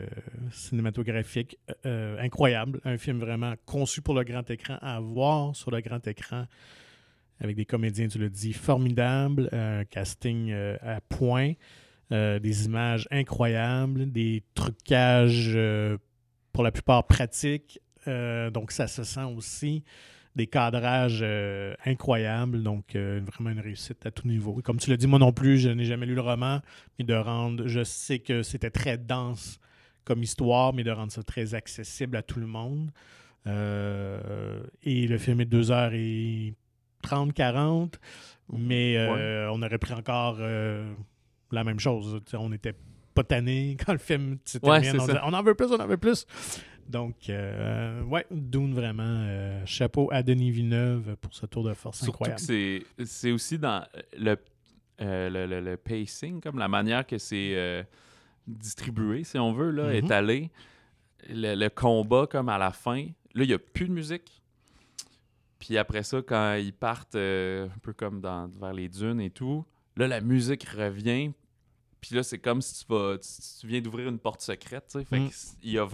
cinématographique euh, incroyable. Un film vraiment conçu pour le grand écran, à voir sur le grand écran, avec des comédiens, tu le dis, formidables, un casting à point, des images incroyables, des trucages pour la plupart pratiques. Donc, ça se sent aussi des cadrages euh, incroyables, donc euh, vraiment une réussite à tout niveau. Et comme tu l'as dit, moi non plus, je n'ai jamais lu le roman, mais de rendre, je sais que c'était très dense comme histoire, mais de rendre ça très accessible à tout le monde. Euh, et le film est 2h30, 40, mais on aurait pris encore la même chose. T'sais, on était pas tanné quand le film se Ouais, termine. on, disait, on en veut plus, on en veut plus. Donc, euh, ouais, Dune, vraiment. euh, chapeau à Denis Villeneuve pour ce tour de force Surtout incroyable. que c'est, aussi dans le, euh, le, le- le pacing, comme la manière que c'est euh, distribué, si on veut, là, Mhm. étalé. Le, le combat, comme à la fin, là, il n'y a plus de musique. Puis après ça, quand ils partent euh, un peu comme dans, vers les dunes et tout, là, la musique revient. Puis là, c'est comme si tu, vas, tu, tu viens d'ouvrir une porte secrète. Fait Mm. que c'est- il a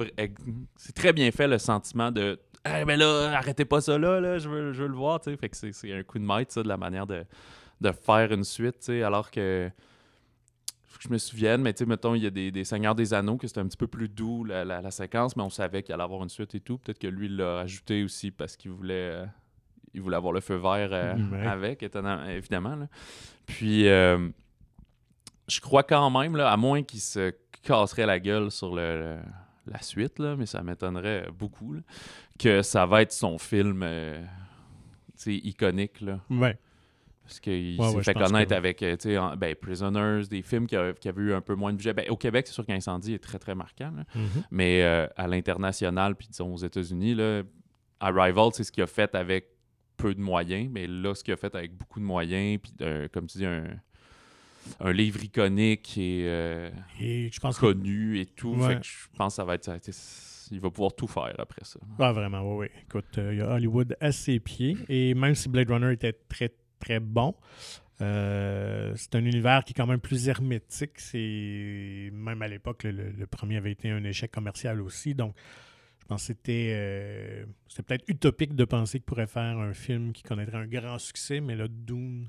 très bien fait le sentiment de Eh ben là, arrêtez pas ça là, là je, veux, je veux le voir. tu sais. Fait que c'est, un coup de maître, ça, de la manière de, de faire une suite. tu sais, Alors que faut que je me souvienne, mais tu sais, mettons, il y a des, des Seigneurs des Anneaux que c'était un petit peu plus doux la, la- la séquence, mais on savait qu'il allait avoir une suite et tout. Peut-être que lui il l'a ajouté aussi parce qu'il voulait, euh, il voulait avoir le feu vert euh, Ouais. avec, étonnant- évidemment. là. Puis, euh, je crois quand même, là, à moins qu'il se casserait la gueule sur le, le- la suite, là, mais ça m'étonnerait beaucoup, là, que ça va être son film euh, iconique. Là. Ouais. Parce qu'il Ouais, s'est ouais, fait connaître que avec euh, en- ben, Prisoners, des films qui, avaient eu un peu moins de budget. Ben, au Québec, c'est sûr qu'Incendie est très, très marquant. là. Mhm. Mais euh, à l'international, puis disons aux États-Unis, Arrival, c'est ce qu'il a fait avec peu de moyens. Mais là, ce qu'il a fait avec beaucoup de moyens, puis comme tu dis, un, un livre iconique et euh, Et je pense que connu et tout. Ouais. Fait que je pense que ça va être. ça va être- Il va pouvoir tout faire après ça. Ah, vraiment, oui, oui. Écoute, euh, il y a Hollywood à ses pieds. Et même si Blade Runner était très, très bon, euh, c'est un univers qui est quand même plus hermétique. C'est Même à l'époque, le, premier avait été un échec commercial aussi. Donc, je pense que c'était euh, c'était peut-être utopique de penser qu'il pourrait faire un film qui connaîtrait un grand succès. Mais là, Dune,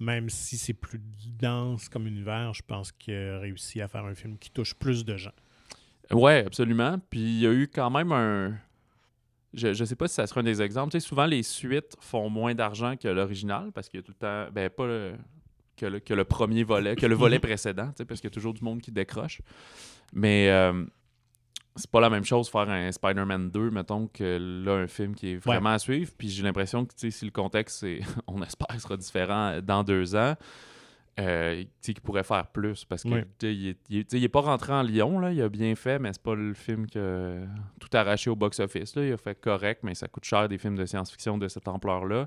même si c'est plus dense comme univers, je pense qu'il a réussi à faire un film qui touche plus de gens. Ouais, absolument. Puis il y a eu quand même un. Je, je sais pas si ça sera un des exemples. Tu sais, souvent, les suites font moins d'argent que l'original parce qu'il y a tout le temps. Ben, pas le- que, le, que le premier volet, que le volet précédent, tu sais, parce qu'il y a toujours du monde qui décroche. Mais euh, c'est pas la même chose faire un Spider-Man 2, mettons, que là, un film qui est vraiment à suivre. Puis j'ai l'impression que, si le contexte, c'est, on espère, sera différent dans deux ans, euh, pourrait faire plus. Parce que, Ouais. il, est- il est- il est pas rentré en Lyon, là, il a bien fait, mais c'est pas le film qui a tout arraché au box-office. Il a fait correct, mais ça coûte cher des films de science-fiction de cette ampleur-là.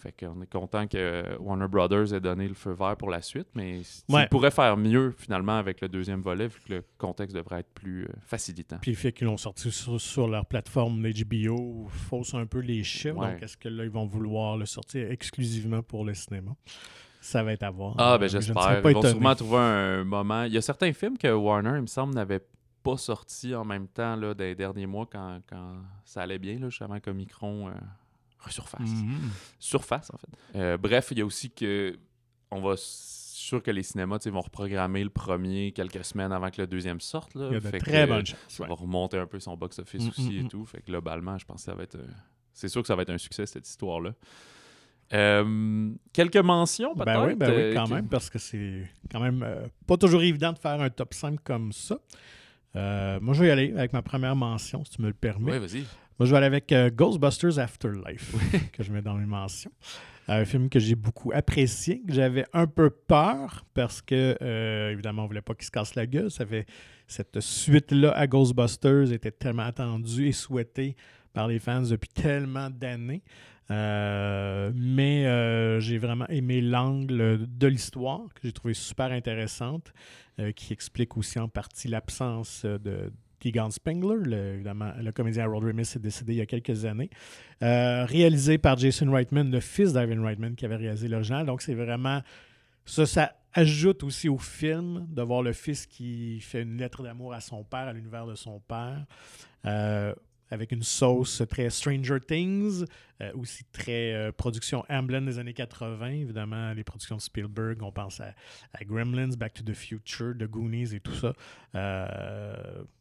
Fait qu'on est content que Warner Brothers ait donné le feu vert pour la suite, mais Ouais. pourrait faire mieux finalement avec le deuxième volet, vu que le contexte devrait être plus euh, facilitant. Puis le fait qu'ils l'ont sorti sur, sur leur plateforme d'HBO fausse un peu les chiffres. Ouais. Donc, est-ce que là, ils vont vouloir le sortir exclusivement pour le cinéma? Ça va être à voir. Ah, ben je j'espère. serais Ils vont sûrement trouver un moment. Il y a certains films que Warner, il me semble, n'avait pas sorti en même temps là, des derniers mois quand, quand ça allait bien, là, justement, comme Micron euh, resurface. Mhm. Surface, en fait. Euh, bref, il y a aussi que. On va. Sûr que les cinémas vont reprogrammer le premier quelques semaines avant que le deuxième sorte. Là. Il y a de Fait très bonnes chances. Ça ouais. va remonter un peu son box-office Mm, aussi mm, et mm. tout. Fait que globalement, je pense que ça va être. euh, C'est sûr que ça va être un succès, cette histoire-là. Euh, quelques mentions, peut-être. Ben oui, ben oui, euh, quand que- même, parce que c'est quand même euh, pas toujours évident de faire un top 5 comme ça. Moi, je vais y aller avec ma première mention, si tu me le permets. Ouais, vas-y. Moi, je vais aller avec euh, Ghostbusters Afterlife, que je mets dans mes mentions. Un film que j'ai beaucoup apprécié, que j'avais un peu peur parce que, euh, évidemment, on voulait pas qu'il se casse la gueule. Ça fait, cette suite-là à Ghostbusters était tellement attendue et souhaitée par les fans depuis tellement d'années. Euh, mais euh, j'ai vraiment aimé l'angle de l'histoire que j'ai trouvé super intéressante, euh, qui explique aussi en partie l'absence de Tegan Spengler, le, évidemment, le comédien Harold Ramis est décédé il y a quelques années. Euh, réalisé par Jason Reitman, le fils d'Ivan Reitman qui avait réalisé l'original. Donc c'est vraiment ça, ça ajoute aussi au film de voir le fils qui fait une lettre d'amour à son père, à l'univers de son père. Euh, avec une sauce très Stranger Things, euh, aussi très euh, production Amblin des années 80, évidemment, les productions de Spielberg, on pense à, à Gremlins, Back to the Future, The Goonies et tout ça. Euh,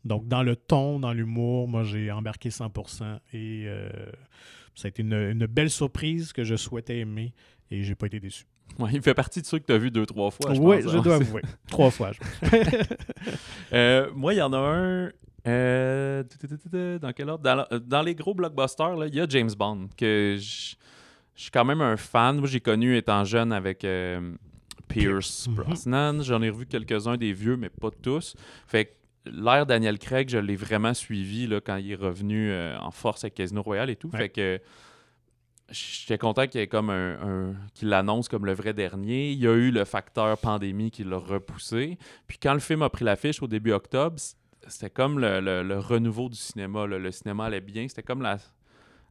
donc, dans le ton, dans l'humour, moi, j'ai embarqué 100% et ça a été une, une belle surprise que je souhaitais aimer et j'ai pas été déçu. Ouais, il fait partie de ceux que tu as vu deux, trois fois. je oui, pense, je hein. dois avouer. Trois fois. je- Euh, moi, il y en a un. Euh, dans quel ordre? Dans, la- dans les gros blockbusters, il y a James Bond, que je suis quand même un fan. Moi, j'ai connu étant jeune avec euh, Pierce Mhm. Brosnan. J'en ai revu quelques-uns des vieux, mais pas tous. Fait que l'ère Daniel Craig, je l'ai vraiment suivi là, quand il est revenu euh, en force avec Casino Royale et tout. Ouais. Fait que j'étais content qu'il y ait comme un, un- qu'il l'annonce comme le vrai dernier. Il y a eu le facteur pandémie qui l'a repoussé. Puis quand le film a pris l'affiche au début octobre, c'était comme le, le- le renouveau du cinéma. là. Le cinéma allait bien. C'était comme la.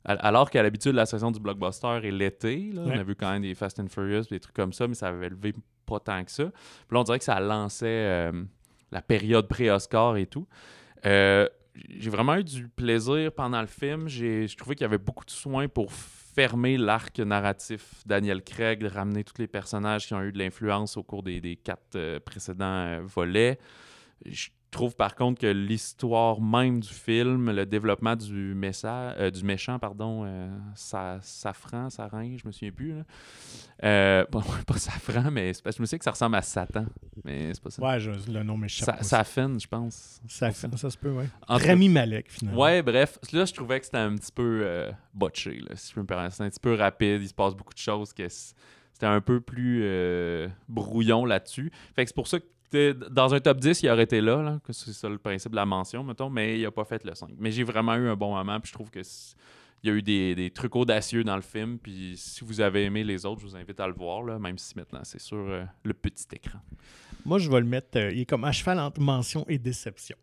al- Alors qu'à l'habitude, la saison du blockbuster est l'été. là. On a vu quand même des Fast and Furious, des trucs comme ça, mais ça avait levé pas tant que ça. Puis là, on dirait que ça lançait euh, la période pré-Oscar et tout. Euh, j'ai vraiment eu du plaisir pendant le film. J'ai je trouvais qu'il y avait beaucoup de soins pour fermer l'arc narratif Daniel Craig, de ramener tous les personnages qui ont eu de l'influence au cours des, des quatre euh, précédents volets. Je trouve par contre que l'histoire même du film, le développement du, message, euh, du méchant, pardon, euh, sa, Safran, Sarin, je me souviens plus. Là. Euh, pas, pas Safran, mais c'est parce que je me souviens que ça ressemble à Satan. Mais c'est pas ça. Ouais, je- le nom m'échappe. Sa-. Safen, je pense. ça, fait- ça se peut, ouais. En tout- Rami Malek, finalement. Ouais, bref, là, je trouvais que c'était un petit peu euh, botché, là, si je peux me permettre. C'était un petit peu rapide, il se passe beaucoup de choses, que c'était un peu plus brouillon là-dessus. Fait que c'est pour ça que dans un top 10, il aurait été là, là, que c'est ça le principe de la mention, mettons, mais il a pas fait le 5. Mais j'ai vraiment eu un bon moment, puis je trouve que c- il y a eu des, des trucs audacieux dans le film, puis si vous avez aimé les autres, je vous invite à le voir, là, même si maintenant c'est sur euh, le petit écran. Moi, je vais le mettre. euh, il est comme à cheval entre mention et déception.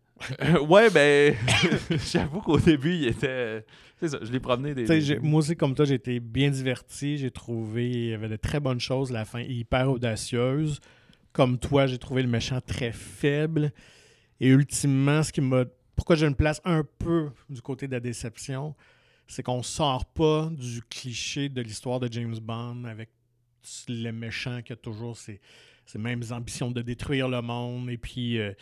ouais, ben, j'avoue qu'au début, il était... C'est ça, je l'ai promené des... Moi aussi, comme toi, j'ai été bien diverti. J'ai trouvé il y avait de très bonnes choses. La fin est hyper audacieuse. Comme toi, j'ai trouvé le méchant très faible. Et ultimement, ce qui m'a. Pourquoi je me place un peu du côté de la déception, c'est qu'on sort pas du cliché de l'histoire de James Bond avec le méchant qui a toujours ses, mêmes ambitions de détruire le monde. Et puis, euh,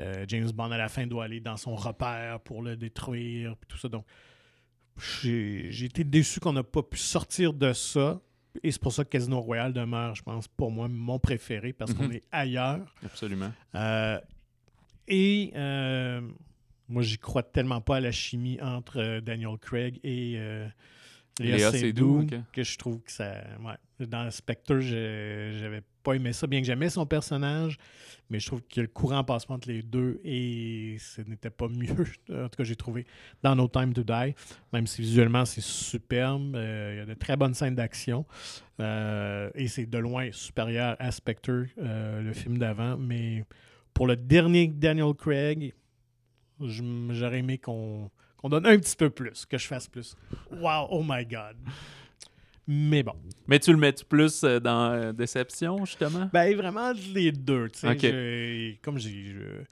euh, James Bond, à la fin, doit aller dans son repère pour le détruire. Puis tout ça. Donc, j'ai j'ai été déçu qu'on n'a pas pu sortir de ça. Et c'est pour ça que Casino Royale demeure, je pense, pour moi, mon préféré parce qu'on Mhm. est ailleurs. Absolument. Euh, et euh, moi, j'y crois tellement pas à la chimie entre euh, Daniel Craig et euh, Léa, Seydoux que je trouve que ça. Ouais. Dans Spectre, j'avais pas aimé ça, bien que j'aimais son personnage, mais je trouve que le courant passe entre les deux et ce n'était pas mieux, en tout cas, j'ai trouvé dans No Time to Die, même si visuellement c'est superbe. euh, Il y a de très bonnes scènes d'action euh, et c'est de loin supérieur à Spectre, euh, le film d'avant, mais pour le dernier Daniel Craig, j'aurais aimé qu'on qu'on donne un petit peu plus, que je fasse plus. Wow, oh my God. Mais bon. Mais tu le mets plus euh, dans euh, Déception, justement? Ben, vraiment les deux. tu sais. Ok. J'ai- Comme j'ai. je-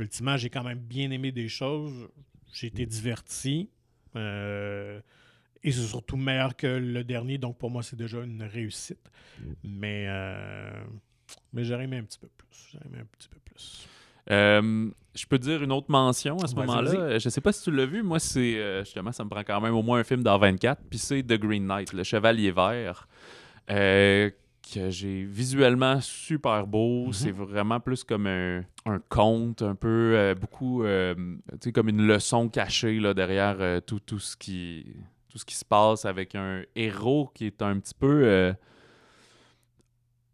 Ultimement, j'ai quand même bien aimé des choses. J'ai été diverti. Euh, Et c'est surtout meilleur que le dernier. Donc, pour moi, c'est déjà une réussite. Mais, euh, mais j'aurais aimé un petit peu plus. J'aurais aimé un petit peu plus. Euh, je peux te dire une autre mention à ce moment-là. Euh, Je sais pas si tu l'as vu. Moi, c'est euh, justement, ça me prend quand même au moins un film dans 24. Puis c'est The Green Knight, le Chevalier Vert, euh, que j'ai visuellement super beau. Mhm. C'est vraiment plus comme un, un conte, un peu euh, beaucoup, euh, tu sais, comme une leçon cachée là, derrière euh, tout, tout ce qui tout ce qui se passe avec un héros qui est un petit peu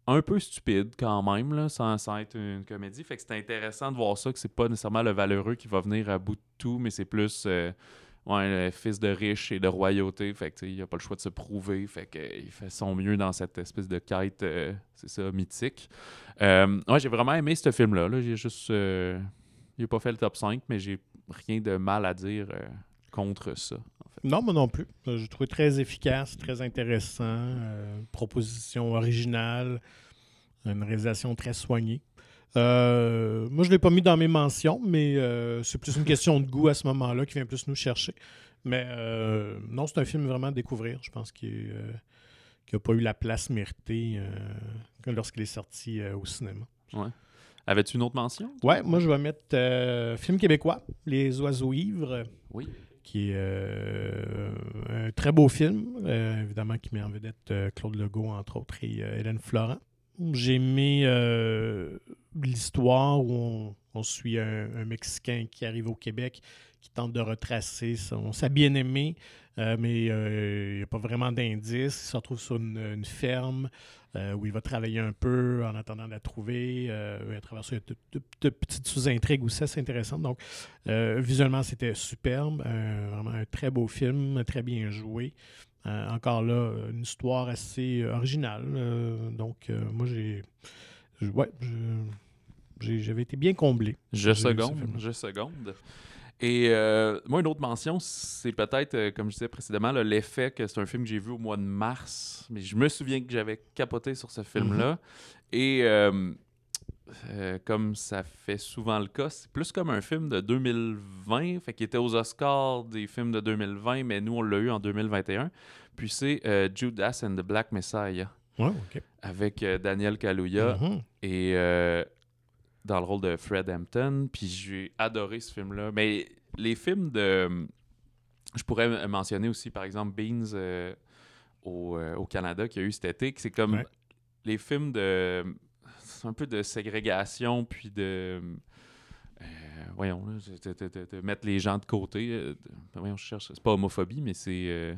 un peu stupide quand même, là, sans, être une comédie. Fait que c'est intéressant de voir ça, que c'est pas nécessairement le valeureux qui va venir à bout de tout, mais c'est plus euh, ouais, le fils de riche et de royauté. Fait que il a pas le choix de se prouver. Fait que, il fait son mieux dans cette espèce de quête, euh, c'est ça, mythique. Euh, ouais, j'ai vraiment aimé ce film-là. Là. J'ai juste. pas fait le top 5, mais j'ai rien de mal à dire contre ça. Non, moi non plus. Euh, J'ai trouvé très efficace, très intéressant. euh, proposition originale, une réalisation très soignée. Euh, moi, je ne l'ai pas mis dans mes mentions, mais euh, c'est plus une question de goût à ce moment-là qui vient plus nous chercher. Mais non, c'est un film vraiment à découvrir. Je pense qu'il n'a pas eu la place méritée que lorsqu'il est sorti au cinéma. Avais-tu une autre mention? Ouais, moi, je vais mettre euh, film québécois, Les Oiseaux Ivres Oui. Qui est euh, un très beau film, euh, évidemment, qui met en vedette euh, Claude Legault, entre autres, et Hélène Florent. J'ai aimé l'histoire où on, suit un Mexicain qui arrive au Québec, qui tente de retracer son, sa bien-aimée, euh, mais euh, il n'y a pas vraiment d'indice. Il se retrouve sur une, une ferme euh, où il va travailler un peu en attendant de la trouver. à travers ça, il y a de, de- de petites sous-intrigues aussi assez intéressantes. Donc, euh, visuellement, c'était superbe. Un- vraiment un très beau film, très bien joué. Euh, encore là, une histoire assez euh, originale. Euh, donc, euh, moi, j'ai. Ouais, j'avais été bien comblé. Je seconde, je seconde. Et euh, moi, une autre mention, c'est peut-être, euh, comme je disais précédemment, l'effet que c'est un film que j'ai vu au mois de mars. Mais je me souviens que j'avais capoté sur ce film-là. Et euh, comme ça fait souvent le cas, c'est plus comme un film de 2020, fait qu'il était aux Oscars des films de 2020, mais nous, on l'a eu en 2021. Puis c'est Judas and the Black Messiah, Ouais, OK. avec Daniel Kaluuya Mhm. et euh, dans le rôle de Fred Hampton. Puis j'ai adoré ce film-là. Mais les films de. Je pourrais mentionner aussi, par exemple, Beans euh, au, euh, au Canada qu'il y a eu cet été, que c'est comme Ouais. les films de. C'est un peu de ségrégation, puis de. euh, voyons, là, de, de- de- de mettre les gens de côté. voyons, je cherche. C'est pas homophobie, mais c'est.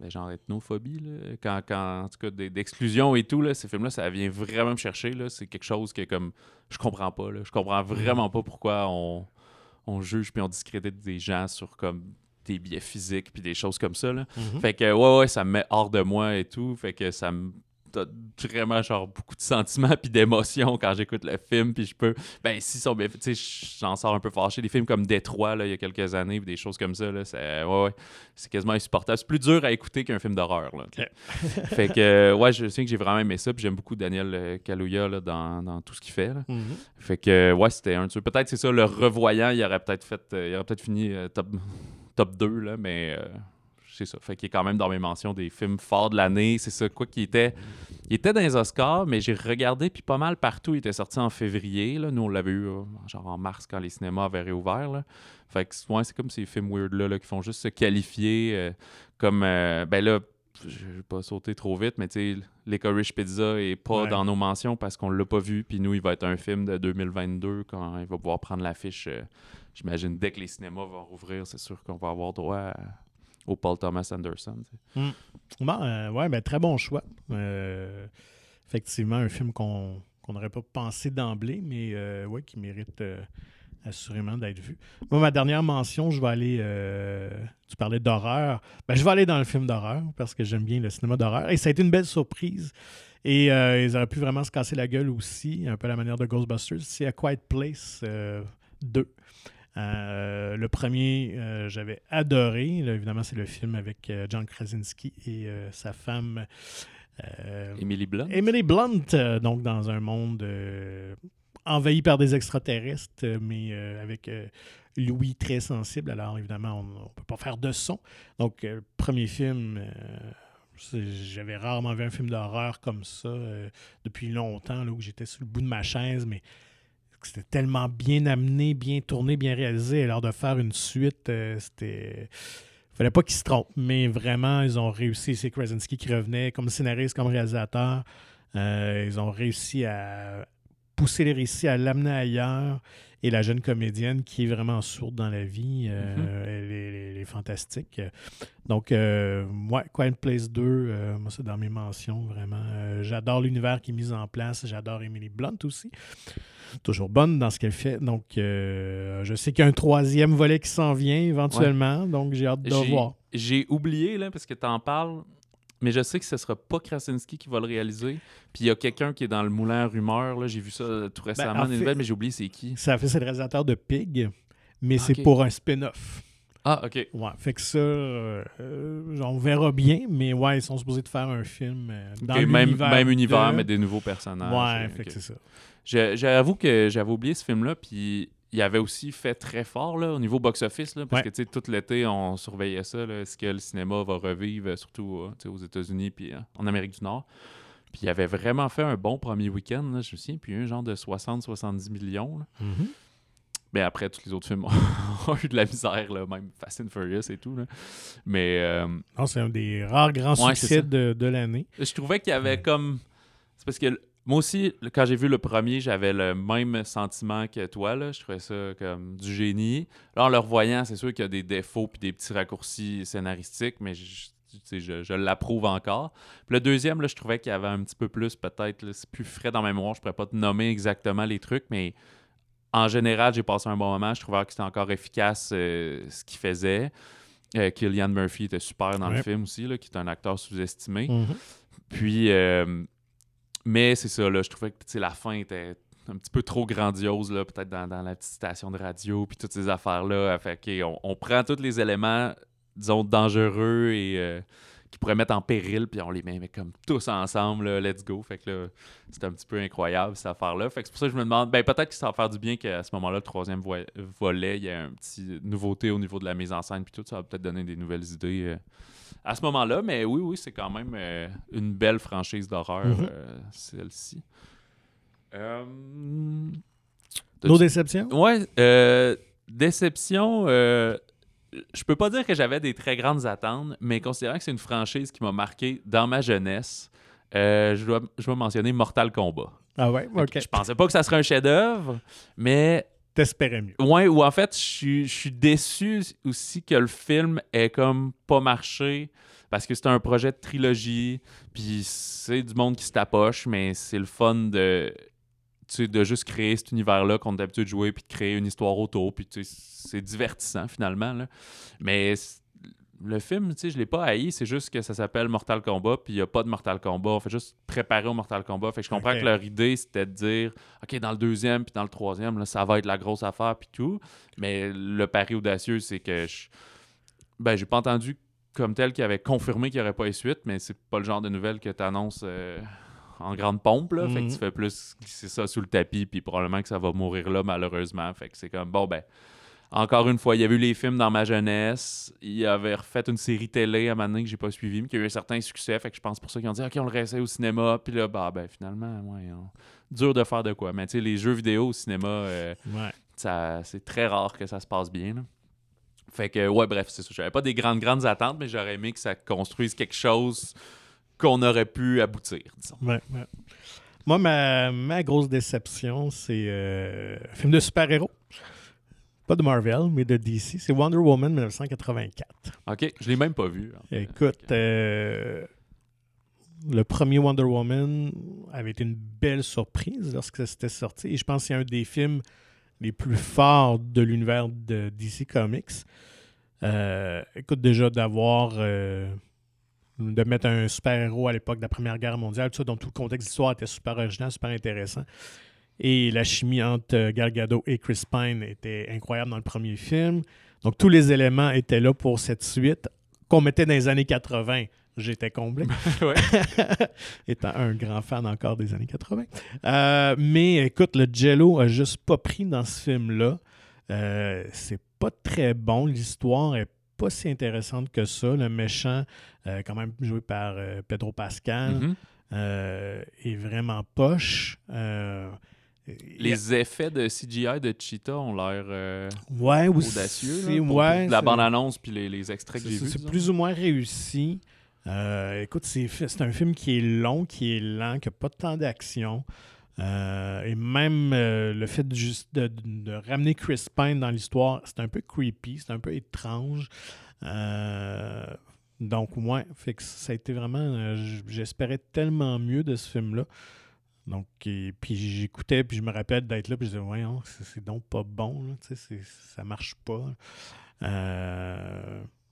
Ben, genre ethnophobie, là. Quand, quand, en tout cas, d'exclusion et tout, là, ces films-là, ça vient vraiment me chercher. Là. C'est quelque chose que, comme, je comprends pas. Là. Je comprends vraiment pas pourquoi on, on juge puis on discrédite des gens sur, comme, des biais physiques puis des choses comme ça, là. Mhm. Fait que, ouais, ouais, ça me met hors de moi et tout. Fait que ça me donne vraiment, genre, beaucoup de sentiments puis d'émotions quand j'écoute le film. Puis je peux. Ben, si sont bien faits, tu sais, j'en sors un peu fâché. Des films comme Détroit, là, il y a quelques années, puis des choses comme ça, là, c'est, ouais, ouais, c'est quasiment insupportable. C'est plus dur à écouter qu'un film d'horreur, là. fait que, euh, ouais, je sais que j'ai vraiment aimé ça. Puis j'aime beaucoup Daniel euh, Kaluuya, là, dans, dans tout ce qu'il fait, là. Mhm. Fait que, ouais, c'était un de. Peut-être c'est ça, le revoyant, il aurait peut-être fait. euh, il aurait peut-être fini euh, top, top 2, là, mais euh, c'est ça. Fait qu'il est quand même dans mes mentions des films forts de l'année. C'est ça, quoi, qui était. Il était dans les Oscars, mais j'ai regardé, puis pas mal partout. Il était sorti en février. Là. Nous, on l'avait eu euh, genre en mars quand les cinémas avaient réouvert. Là. Fait que, ouais, c'est comme ces films weird-là là, qui font juste se qualifier euh, comme. euh, ben là, je vais pas sauter trop vite, mais tu sais, Licorice Pizza est pas Ouais. dans nos mentions parce qu'on l'a pas vu. Puis nous, il va être un film de 2022 quand il va pouvoir prendre l'affiche. J'imagine dès que les cinémas vont rouvrir, c'est sûr qu'on va avoir droit à- au Paul Thomas Anderson. sais. Bon, euh, ben, très bon choix. Euh, effectivement, un film qu'on n'aurait pas pensé d'emblée, mais euh, ouais, qui mérite assurément d'être vu. Moi, ma dernière mention, je vais aller. tu parlais d'horreur. Ben, je vais aller dans le film d'horreur parce que j'aime bien le cinéma d'horreur. Et ça a été une belle surprise. Et ils auraient pu vraiment se casser la gueule aussi, un peu à la manière de Ghostbusters. C'est A Quiet Place euh, 2. Euh, le premier, euh, j'avais adoré. Là, évidemment, c'est le film avec euh, John Krasinski et sa femme Emily Blunt. Emily Blunt, donc dans un monde envahi par des extraterrestres, mais avec Louis très sensible. Alors évidemment, on ne peut pas faire de son. Donc, premier film, j'avais rarement vu un film d'horreur comme ça depuis longtemps, là, où j'étais sur le bout de ma chaise, mais c'était tellement bien amené, bien tourné, bien réalisé. Alors de faire une suite, euh, c'était fallait pas qu'ils se trompent, mais vraiment, ils ont réussi. C'est Krasinski qui revenait comme scénariste, comme réalisateur. Euh, ils ont réussi à pousser les récits, à l'amener ailleurs. Et la jeune comédienne qui est vraiment sourde dans la vie, euh, Mhm. elle, est, elle est fantastique. Donc, euh, ouais, Quiet Place 2, euh, moi, c'est dans mes mentions, vraiment. Euh, j'adore l'univers qui est mis en place. J'adore Emily Blunt aussi. Toujours bonne dans ce qu'elle fait. Donc, euh, je sais qu'il y a un troisième volet qui s'en vient éventuellement. Donc, j'ai hâte de voir. J'ai oublié, là, parce que tu en parles, mais je sais que ce sera pas Krasinski qui va le réaliser. Puis il y a quelqu'un qui est dans le moulin à là. J'ai vu ça euh, tout récemment, Ben, en des fait- nouvelles, mais j'ai oublié c'est qui. Ça fait, c'est le réalisateur de Pig, mais Ah, c'est pour un spin-off. Ah, ok. Ouais, fait que ça, euh, euh, on verra bien, mais ouais, ils sont supposés de faire un film euh, dans Ok, même, univers, de- mais des nouveaux personnages. Ouais, fait que c'est ça. J'avoue que j'avais oublié ce film-là, puis il avait aussi fait très fort là, au niveau box-office, parce Ouais. que tu sais, tout l'été, on surveillait ça. Est-ce que le cinéma va revivre, surtout euh, aux États-Unis puis euh, en Amérique du Nord? Puis il avait vraiment fait un bon premier week-end, là, je me souviens, puis un genre de 60-70 millions. là. Mais après, tous les autres films ont eu de la misère, là, même Fast and Furious et tout. là. Mais euh, Non, c'est un des rares grands Ouais, succès de, de l'année. je trouvais qu'il y avait comme. C'est parce que moi aussi, quand j'ai vu le premier, j'avais le même sentiment que toi. Là. Je trouvais ça comme du génie. Là, en le revoyant, c'est sûr qu'il y a des défauts puis des petits raccourcis scénaristiques, mais je, tu sais, je, je l'approuve encore. Puis le deuxième, là, je trouvais qu'il y avait un petit peu plus, peut-être, c'est plus frais dans ma mémoire. Je pourrais pas te nommer exactement les trucs, mais en général, j'ai passé un bon moment. Je trouvais que c'était encore efficace euh, ce qu'il faisait. Euh, Killian Murphy était super dans le film aussi, là, qui est un acteur sous-estimé. Mhm. Puis, euh, mais c'est ça, là, je trouvais que la fin était un petit peu trop grandiose, là, peut-être dans, dans la petite station de radio, puis toutes ces affaires-là. Fait on, prend tous les éléments, disons, dangereux et qui pourraient mettre en péril, puis on les met, comme tous ensemble, là, let's go. Fait que là, c'est un petit peu incroyable, cette affaire-là. Fait que c'est pour ça que je me demande, ben peut-être que ça va faire du bien qu'à ce moment-là, le troisième vo- volet, il y a un petit nouveauté au niveau de la mise en scène, puis tout, ça va peut-être donner des nouvelles idées. euh, à ce moment-là, mais oui, oui, c'est quand même euh, une belle franchise d'horreur, Mhm. euh, celle-ci. Nos déceptions? Ouais, déception. Je peux pas dire que j'avais des très grandes attentes, mais considérant que c'est une franchise qui m'a marqué dans ma jeunesse, euh, je, dois, je dois mentionner Mortal Kombat. Ah ouais, ok. Je pensais pas que ça serait un chef-d'œuvre, mais T'espérais mieux. Ouais, ou en fait, je suis- je suis déçu aussi que le film ait comme pas marché parce que c'est un projet de trilogie, puis c'est du monde qui se tapoche, mais c'est le fun de, de juste créer cet univers-là qu'on a d'habitude de jouer, puis de créer une histoire autour, puis tu sais, c'est divertissant finalement. là. Mais le film, tu sais, je l'ai pas haï, c'est juste que ça s'appelle Mortal Kombat, puis il n'y a pas de Mortal Kombat. On fait juste préparer au Mortal Kombat. Fait que je comprends que leur idée, c'était de dire, OK, dans le deuxième, puis dans le troisième, là, ça va être la grosse affaire, puis tout. Mais le pari audacieux, c'est que je... Ben, j'ai pas entendu comme tel qu'il avait confirmé qu'il n'y aurait pas eu suite, mais c'est pas le genre de nouvelle que tu annonces en grande pompe, là. Fait que tu fais plus glisser ça sous le tapis, puis probablement que ça va mourir là, malheureusement. Fait que c'est comme, bon, ben... Encore une fois, il y a eu les films dans ma jeunesse. Il avait refait une série télé à un moment donné que j'ai pas suivi, mais qui a eu un certain succès. Fait que je pense pour ça qu'ils ont dit OK, on le réessaye au cinéma. Puis là, bah, ben finalement, ouais, on- dur de faire de quoi. Mais tu sais, les jeux vidéo au cinéma, euh, Ouais. c'est très rare que ça se passe bien. là. Fait que, ouais, bref, c'est ça. J'avais pas des grandes, grandes attentes, mais j'aurais aimé que ça construise quelque chose qu'on aurait pu aboutir, disons. Ouais, ouais. Moi, ma, ma grosse déception, c'est euh, un film de super-héros. Pas de Marvel, mais de DC. C'est Wonder Woman 1984. OK, je l'ai même pas vu. en fait. Écoute, euh, le premier Wonder Woman avait été une belle surprise lorsque c'était sorti. Et je pense que c'est un des films les plus forts de l'univers de DC Comics. Euh, écoute, déjà d'avoir. euh, de mettre un super-héros à l'époque de la Première Guerre mondiale, tout ça, dont tout le contexte de l'histoire était super original, super intéressant. Et la chimie entre euh, Gal Gadot et Chris Pine était incroyable dans le premier film. Donc, tous les éléments étaient là pour cette suite qu'on mettait dans les années 80. J'étais comblé. Étant un grand fan encore des années 80. Euh, mais écoute, le Jello a juste pas pris dans ce film-là. Euh, c'est pas très bon. L'histoire est pas si intéressante que ça. Le méchant, euh, quand même joué par euh, Pedro Pascal, Mhm. euh, est vraiment poche. Les effets de CGI de Cheetah ont l'air ouais, audacieux. là, pour- ouais, pour la bande-annonce puis les, les extraits que j'ai vus. c'est plus ou moins réussi. Écoute, c'est un film qui est long, qui est lent, qui n'a pas de temps d'action. Euh, et même euh, le fait de, juste de, ramener Chris Pine dans l'histoire, c'est un peu creepy, c'est un peu étrange. Euh, donc, ouais, ça a été vraiment. J'espérais tellement mieux de ce film-là. Donc, et- puis j'écoutais, puis je me rappelle d'être là, puis je disais, voyons, c'est donc pas bon, ça marche pas.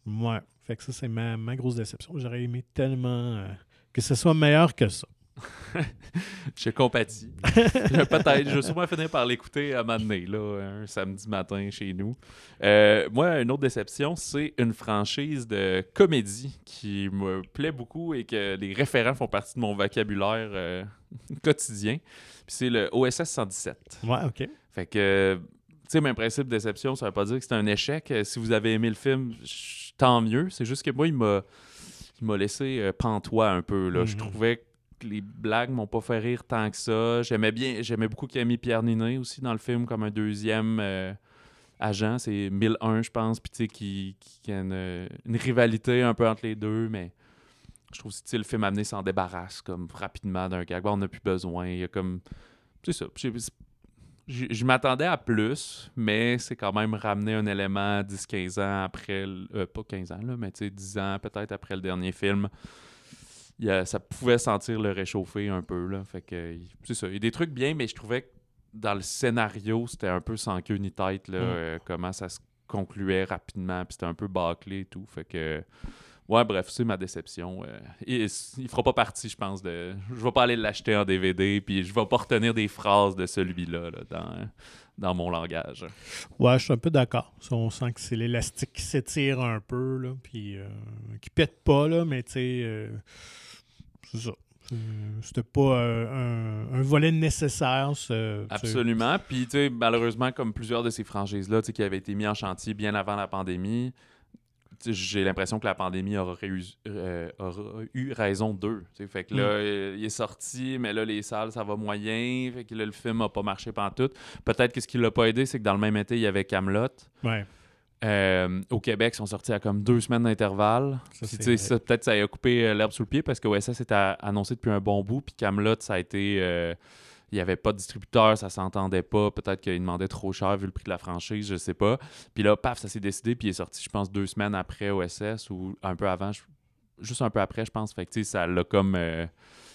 Ouais, fait que ça, c'est ma, grosse déception. J'aurais aimé tellement que ce soit meilleur que ça. Je compatis. Peut-être, je vais sûrement finir par l'écouter à un moment donné, là, un samedi matin chez nous. Euh, moi, une autre déception, c'est une franchise de comédie qui me plaît beaucoup et que les référents font partie de mon vocabulaire euh, quotidien. Puis c'est le OSS 117. Ouais, ok. Fait que, tu sais, même principe de déception, ça veut pas dire que c'est un échec. Euh, Si vous avez aimé le film, tant mieux. C'est juste que moi, il m'a, il m'a laissé euh, pantois un peu. Là. Je Mhm. trouvais que les blagues m'ont pas fait rire tant que ça. J'aimais bien, j'aimais beaucoup qu'il ait mis Pierre Ninet aussi dans le film comme un deuxième euh, agent. C'est 1001, je pense. Puis tu sais, qui, qui, a une, une rivalité un peu entre les deux, mais je trouve aussi le film amené s'en débarrasse comme rapidement d'un gag. Bon, on n'a plus besoin. Il y a comme. C'est ça. Je m'attendais à plus, mais c'est quand même ramener un élément 10-15 ans après. Euh, pas 15 ans, là, mais 10 ans peut-être après le dernier film. Ça pouvait sentir le réchauffer un peu. Là, fait que c'est ça. Il y a des trucs bien, mais je trouvais que dans le scénario, c'était un peu sans queue ni tête. Là, mm. euh, comment ça se concluait rapidement. Puis c'était un peu bâclé et tout. Fait que. Ouais, bref, c'est ma déception. Euh, il, il fera pas partie, je pense, de. Je vais pas aller l'acheter en DVD, puis je vais pas retenir des phrases de celui-là dans, dans mon langage. Ouais, je suis un peu d'accord. On sent que c'est l'élastique qui s'étire un peu, là, puis euh, qui pète pas, là, mais tu sais, euh, c'est ça. C'était pas un, volet nécessaire. Absolument. Puis, tu sais, malheureusement, comme plusieurs de ces franchises-là, qui avaient été mis en chantier bien avant la pandémie, j'ai l'impression que la pandémie aura eu, euh, eu raison d'eux. Fait que là, mm. il est sorti, mais là, les salles, ça va moyen. Fait que là, le film n'a pas marché pendant tout. Peut-être que ce qui l'a pas aidé, c'est que dans le même été, il y avait Camelot. Euh, au Québec, ils sont sortis à comme deux semaines d'intervalle. Peut-être ça a coupé euh, l'herbe sous le pied parce que OSS était annoncé depuis un bon bout. Puis Camelot, ça a été il n'y avait pas de distributeur, ça s'entendait pas. Peut-être qu'il demandait trop cher vu le prix de la franchise, je sais pas. Puis là, paf, ça s'est décidé, puis il est sorti, je pense, deux semaines après OSS ou un peu avant, juste un peu après, je pense. Fait que, ça l'a comme. Euh,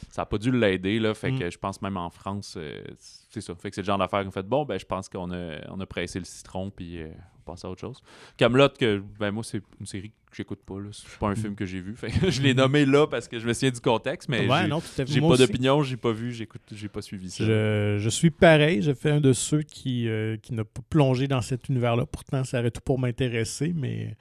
ça n'a pas dû l'aider, là. Fait mm. que je pense même en France, euh, c'est ça. Fait que c'est le genre d'affaire qu'on fait bon, ben, je pense qu'on a, on a pressé le citron, puis euh, on passe à autre chose. Camelot, que, ben, moi, c'est une série que j'écoute pas, là. C'est pas un film que j'ai vu. Fait que je l'ai nommé là parce que je me souviens du contexte, mais j'ai pas d'opinion, j'ai pas vu, j'écoute, j'ai pas suivi ça. Je, je, suis pareil. Je fais un de ceux qui, qui n'a pas plongé dans cet univers-là. Pourtant, ça aurait tout pour m'intéresser, mais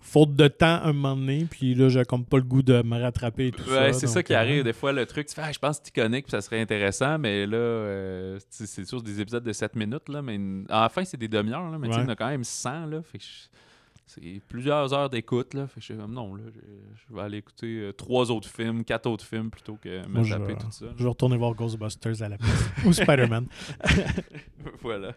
faute de temps un moment donné, puis là, j'ai comme pas le goût de me rattraper et tout ouais, c'est ça qui euh, arrive. Des fois, le truc, tu fais, ah, je pense que tu connais, puis ça serait intéressant, mais là, euh, c'est sûr, des épisodes de 7 minutes, là, mais à la fin, c'est des demi-heures, mais tu sais, il y en a quand même 100, là, fait que c'est plusieurs heures d'écoute, là, fait que je non, là, je, vais aller écouter euh, trois autres films, quatre autres films, plutôt que me taper tout ça. Je vais retourner voir Ghostbusters à la place, ou Spider-Man. voilà.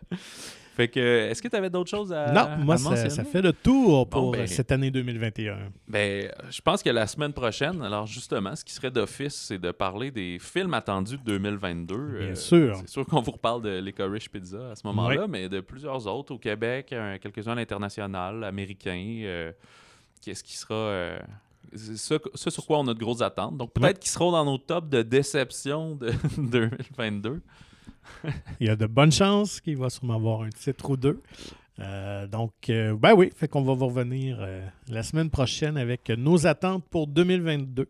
Fait que, est-ce que tu avais d'autres choses à Non, moi, ça, fait le tour pour ben, cette année 2021. Ben, je pense que la semaine prochaine, alors justement, ce qui serait d'office, c'est de parler des films attendus de 2022. Bien euh, sûr. C'est sûr qu'on vous reparle de Licorice Pizza à ce moment-là, mais de plusieurs autres au Québec, quelques-uns à l'international, américains. Euh, qu'est-ce qui sera. Euh, ça, sur quoi on a de grosses attentes. Donc, peut-être qu'ils seront dans nos tops de déception de 2022. Il y a de bonnes chances qu'il va sûrement avoir un titre ou deux. Euh, donc, euh, ben oui, fait qu'on va vous revenir euh, la semaine prochaine avec nos attentes pour 2022.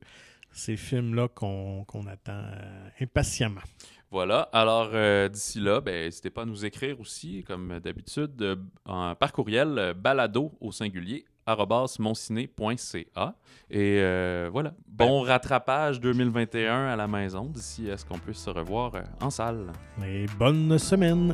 Ces films-là qu'on attend impatiemment. Voilà. Alors, d'ici là, ben, n'hésitez pas à nous écrire aussi, comme d'habitude, par courriel balado au singulier monciné.ca. Et euh, voilà. Bon rattrapage 2021 à la maison d'ici à ce qu'on puisse se revoir euh, en salle? Et bonne semaine.